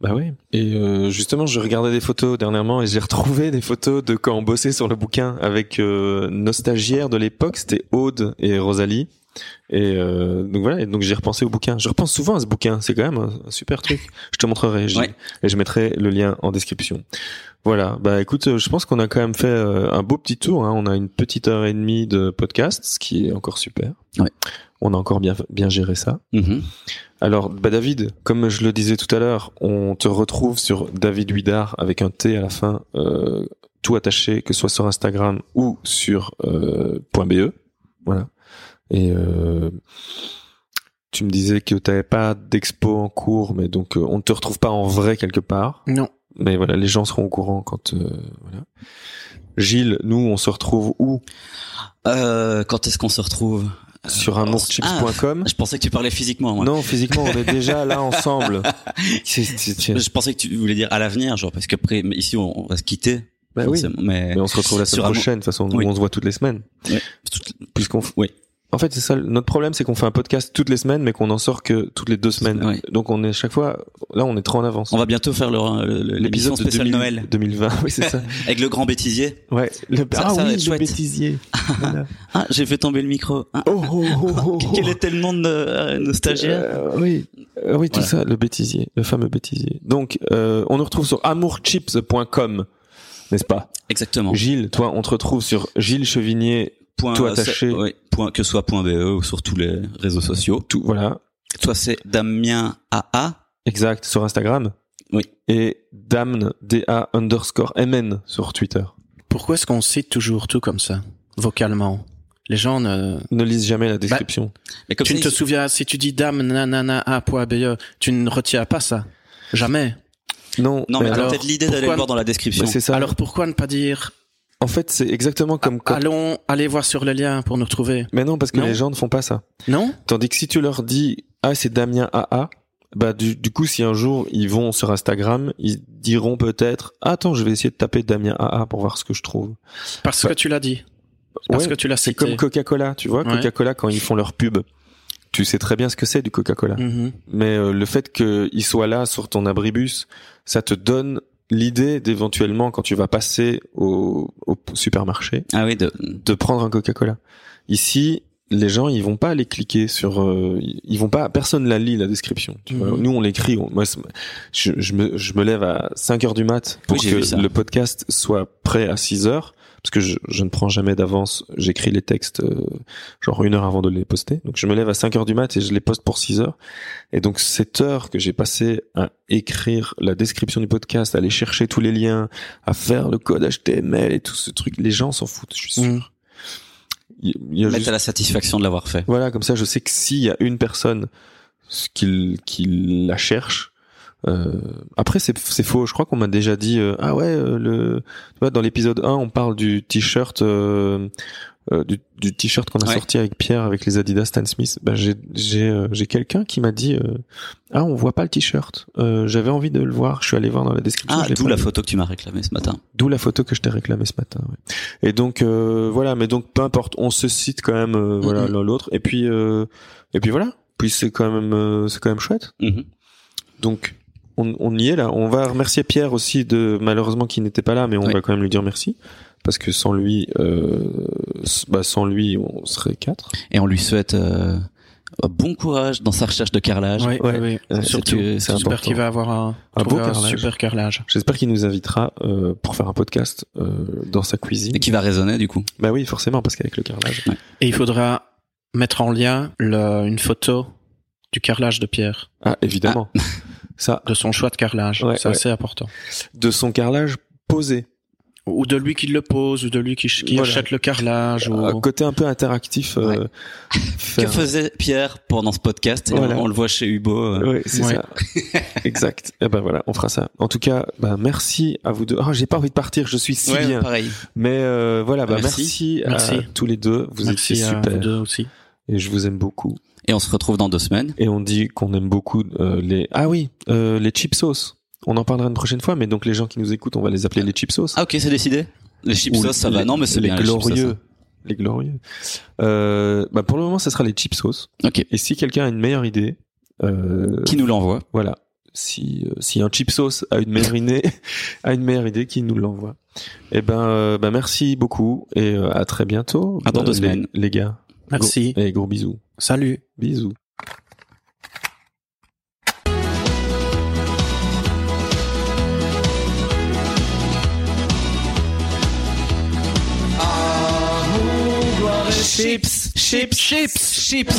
Bah oui. Et euh, justement, je regardais des photos dernièrement et j'ai retrouvé des photos de quand on bossait sur le bouquin avec euh, nos stagiaires de l'époque, c'était Aude et Rosalie. Et euh, donc voilà, et donc j'ai repensé au bouquin. Je repense souvent à ce bouquin, c'est quand même un, un super truc. Je te montrerai, Gilles, Ouais. et je mettrai le lien en description. Voilà, bah écoute, euh, je pense qu'on a quand même fait euh, un beau petit tour. Hein. On a une petite heure et demie de podcast, ce qui est encore super. Ouais. On a encore bien bien géré ça. Mhm. Alors, bah David, comme je le disais tout à l'heure, on te retrouve sur David Huidard avec un T à la fin, euh, tout attaché, que ce soit sur Instagram ou sur euh, .be. Voilà. Et euh, tu me disais que tu n'avais pas d'expo en cours, mais donc euh, on ne te retrouve pas en vrai quelque part. non. Mais voilà, les gens seront au courant quand... euh, voilà. Gilles, nous, on se retrouve où? Euh, quand est-ce qu'on se retrouve? Sur Euh, amourchips.com Ah, Je pensais que tu parlais physiquement, moi. Non, physiquement, on est déjà là ensemble. Je pensais que tu voulais dire à l'avenir, genre parce qu'après mais ici on, va se quitter. Bah oui. mais Mais on se retrouve la semaine prochaine. De toute façon, Oui. on se voit toutes les semaines. Toutes- Puisqu'on, Oui. En fait, c'est ça. Notre problème, c'est qu'on fait un podcast toutes les semaines, mais qu'on en sort que toutes les deux semaines. Donc, on est chaque fois, là, on est trop en avance. on va bientôt faire le- le- le- l'émission de spéciale 2000 Noël 2020. Oui, c'est ça. avec le grand bêtisier. Ouais. Le, Ça- ah ça oui, le bêtisier. Voilà. Ah, j'ai fait tomber le micro. Ah, Oh, oh, oh, oh, oh. Quel était le nom de euh, nos stagiaires Euh, oui, Euh, oui, tout Voilà. ça, le bêtisier, le fameux bêtisier. Donc, euh, on nous retrouve sur amourchips.com. n'est-ce pas? Exactement. Gilles, toi, on te retrouve sur Gilles Chevigné, Point, tout euh, attaché. oui, point, que ce soit point BE ou sur tous les réseaux sociaux. tout, voilà, Toi, c'est Damien AA. exact, sur Instagram. Oui. Et Damn, D-A underscore MN sur Twitter. Pourquoi est-ce qu'on cite toujours tout comme ça, vocalement? Les gens ne... Ne lisent jamais la description. Mais comme tu ne te souviens, si tu dis dame nanana a.be, tu ne retiens pas ça. Jamais. non, Non, mais alors, peut-être l'idée d'aller le voir dans la description. bah, c'est ça. Alors pourquoi ne pas dire en fait, c'est exactement comme quand... allons aller voir sur le lien pour nous retrouver Mais non, parce que Non. les gens ne font pas ça. Non Tandis que si tu leur dis ah c'est Damien AA, bah du, du coup si un jour ils vont sur Instagram, ils diront peut-être attends je vais essayer de taper Damien AA pour voir ce que je trouve. Parce Bah, que tu l'as dit. Parce Ouais, que tu l'as C'est comme Coca-Cola, tu vois Ouais. Coca-Cola quand ils font leur pub, tu sais très bien ce que c'est du Coca-Cola. Mhm. Mais euh, le fait qu'il soit là sur ton abribus, ça te donne l'idée d'éventuellement quand tu vas passer au, au supermarché Ah oui, de, de prendre un Coca-Cola. Ici, les gens, ils vont pas aller cliquer sur, euh, ils vont pas, personne la lit la description. Tu vois. Mhm. Nous, on l'écrit. on- Moi, je, je me, je me lève à 5 heures du mat pour Oui, que le podcast soit prêt à 6 heures, parce que je, je ne prends jamais d'avance. J'écris les textes euh, genre une heure avant de les poster. Donc, je me lève à 5 heures du mat et je les poste pour 6 heures. Et donc, cette heure que j'ai passé à écrire la description du podcast, à aller chercher tous les liens, à faire le code HTML et tout ce truc, les gens s'en foutent. Je suis sûr. Mhm. Il y a juste- à la satisfaction de l'avoir fait. voilà, comme ça, je sais que s'il y a une personne qui, qui la cherche, euh, après c'est c'est faux. Je crois qu'on m'a déjà dit euh, ah ouais euh, le tu vois dans l'épisode 1 on parle du t-shirt euh, du, du t-shirt qu'on a Ouais. sorti avec Pierre avec les Adidas Stan Smith. Ben j'ai j'ai euh, j'ai quelqu'un qui m'a dit euh, ah on voit pas le t-shirt. Euh, J'avais envie de le voir. Je suis allé voir dans la description. Ah, d'où la vu. photo que tu m'as réclamée ce matin. D'où la photo que je t'ai réclamée ce matin. ouais. Et donc euh, voilà, mais donc peu importe, on se cite quand même euh, voilà l'un l'autre. Et puis euh, et puis voilà. Puis c'est quand même euh, c'est quand même chouette. Mhm. Donc on, on y est là. On va remercier Pierre aussi de malheureusement qui n'était pas là, mais on Oui. va quand même lui dire merci parce que sans lui, euh, bah sans lui on serait quatre. Et on lui souhaite euh, bon courage dans sa recherche de carrelage. Oui, Ouais. oui, oui. Ouais, Surtout, j'espère qu'il va avoir un, beau carrelage. super carrelage. J'espère qu'il nous invitera euh, pour faire un podcast euh, dans sa cuisine. Et qui va résonner du coup. Bah oui, forcément parce qu'avec le carrelage. Et il faudra mettre en lien le, une photo du carrelage de Pierre, Ah évidemment. Ça de son choix de carrelage. Ouais, c'est ouais. assez important. de son carrelage posé. Ou de lui qui le pose, ou de lui qui, qui Voilà. achète le carrelage. Ou... Un côté un peu interactif. euh, Que faisait Pierre pendant ce podcast Et Voilà. on, on le voit chez Hubo. euh, Ouais, c'est Ouais. ça. exact. Et ben voilà, on fera ça. En tout cas, bah merci à vous deux. Oh, j'ai pas envie de partir, je suis si ouais, bien. pareil. Mais euh, voilà, bah Merci. merci, à Merci. tous les deux. Vous Merci étiez à super vous deux aussi. et je vous aime beaucoup. Et on se retrouve dans deux semaines. Et on dit qu'on aime beaucoup euh, les ah oui, euh, les chip sauce. On en parlera une prochaine fois, mais donc les gens qui nous écoutent, on va les appeler les chip sauce. Ah ok, c'est décidé. Les chips Ou sauce, ça va. les- Non, mais c'est les bien. glorieux. ça. les glorieux. Euh, bah pour le moment, ça sera les chip sauce. Ok. Et si quelqu'un a une meilleure idée, euh, Qui nous l'envoie Voilà. Si, euh, si un chip sauce a une meilleure idée, a une meilleure idée, qui nous l'envoie. Eh ben, euh, ben merci beaucoup et à très bientôt. À dans deux les- semaines. les gars. Merci. Gros- et gros bisous. Salut. Bisous. Chips, chips, chips, chips.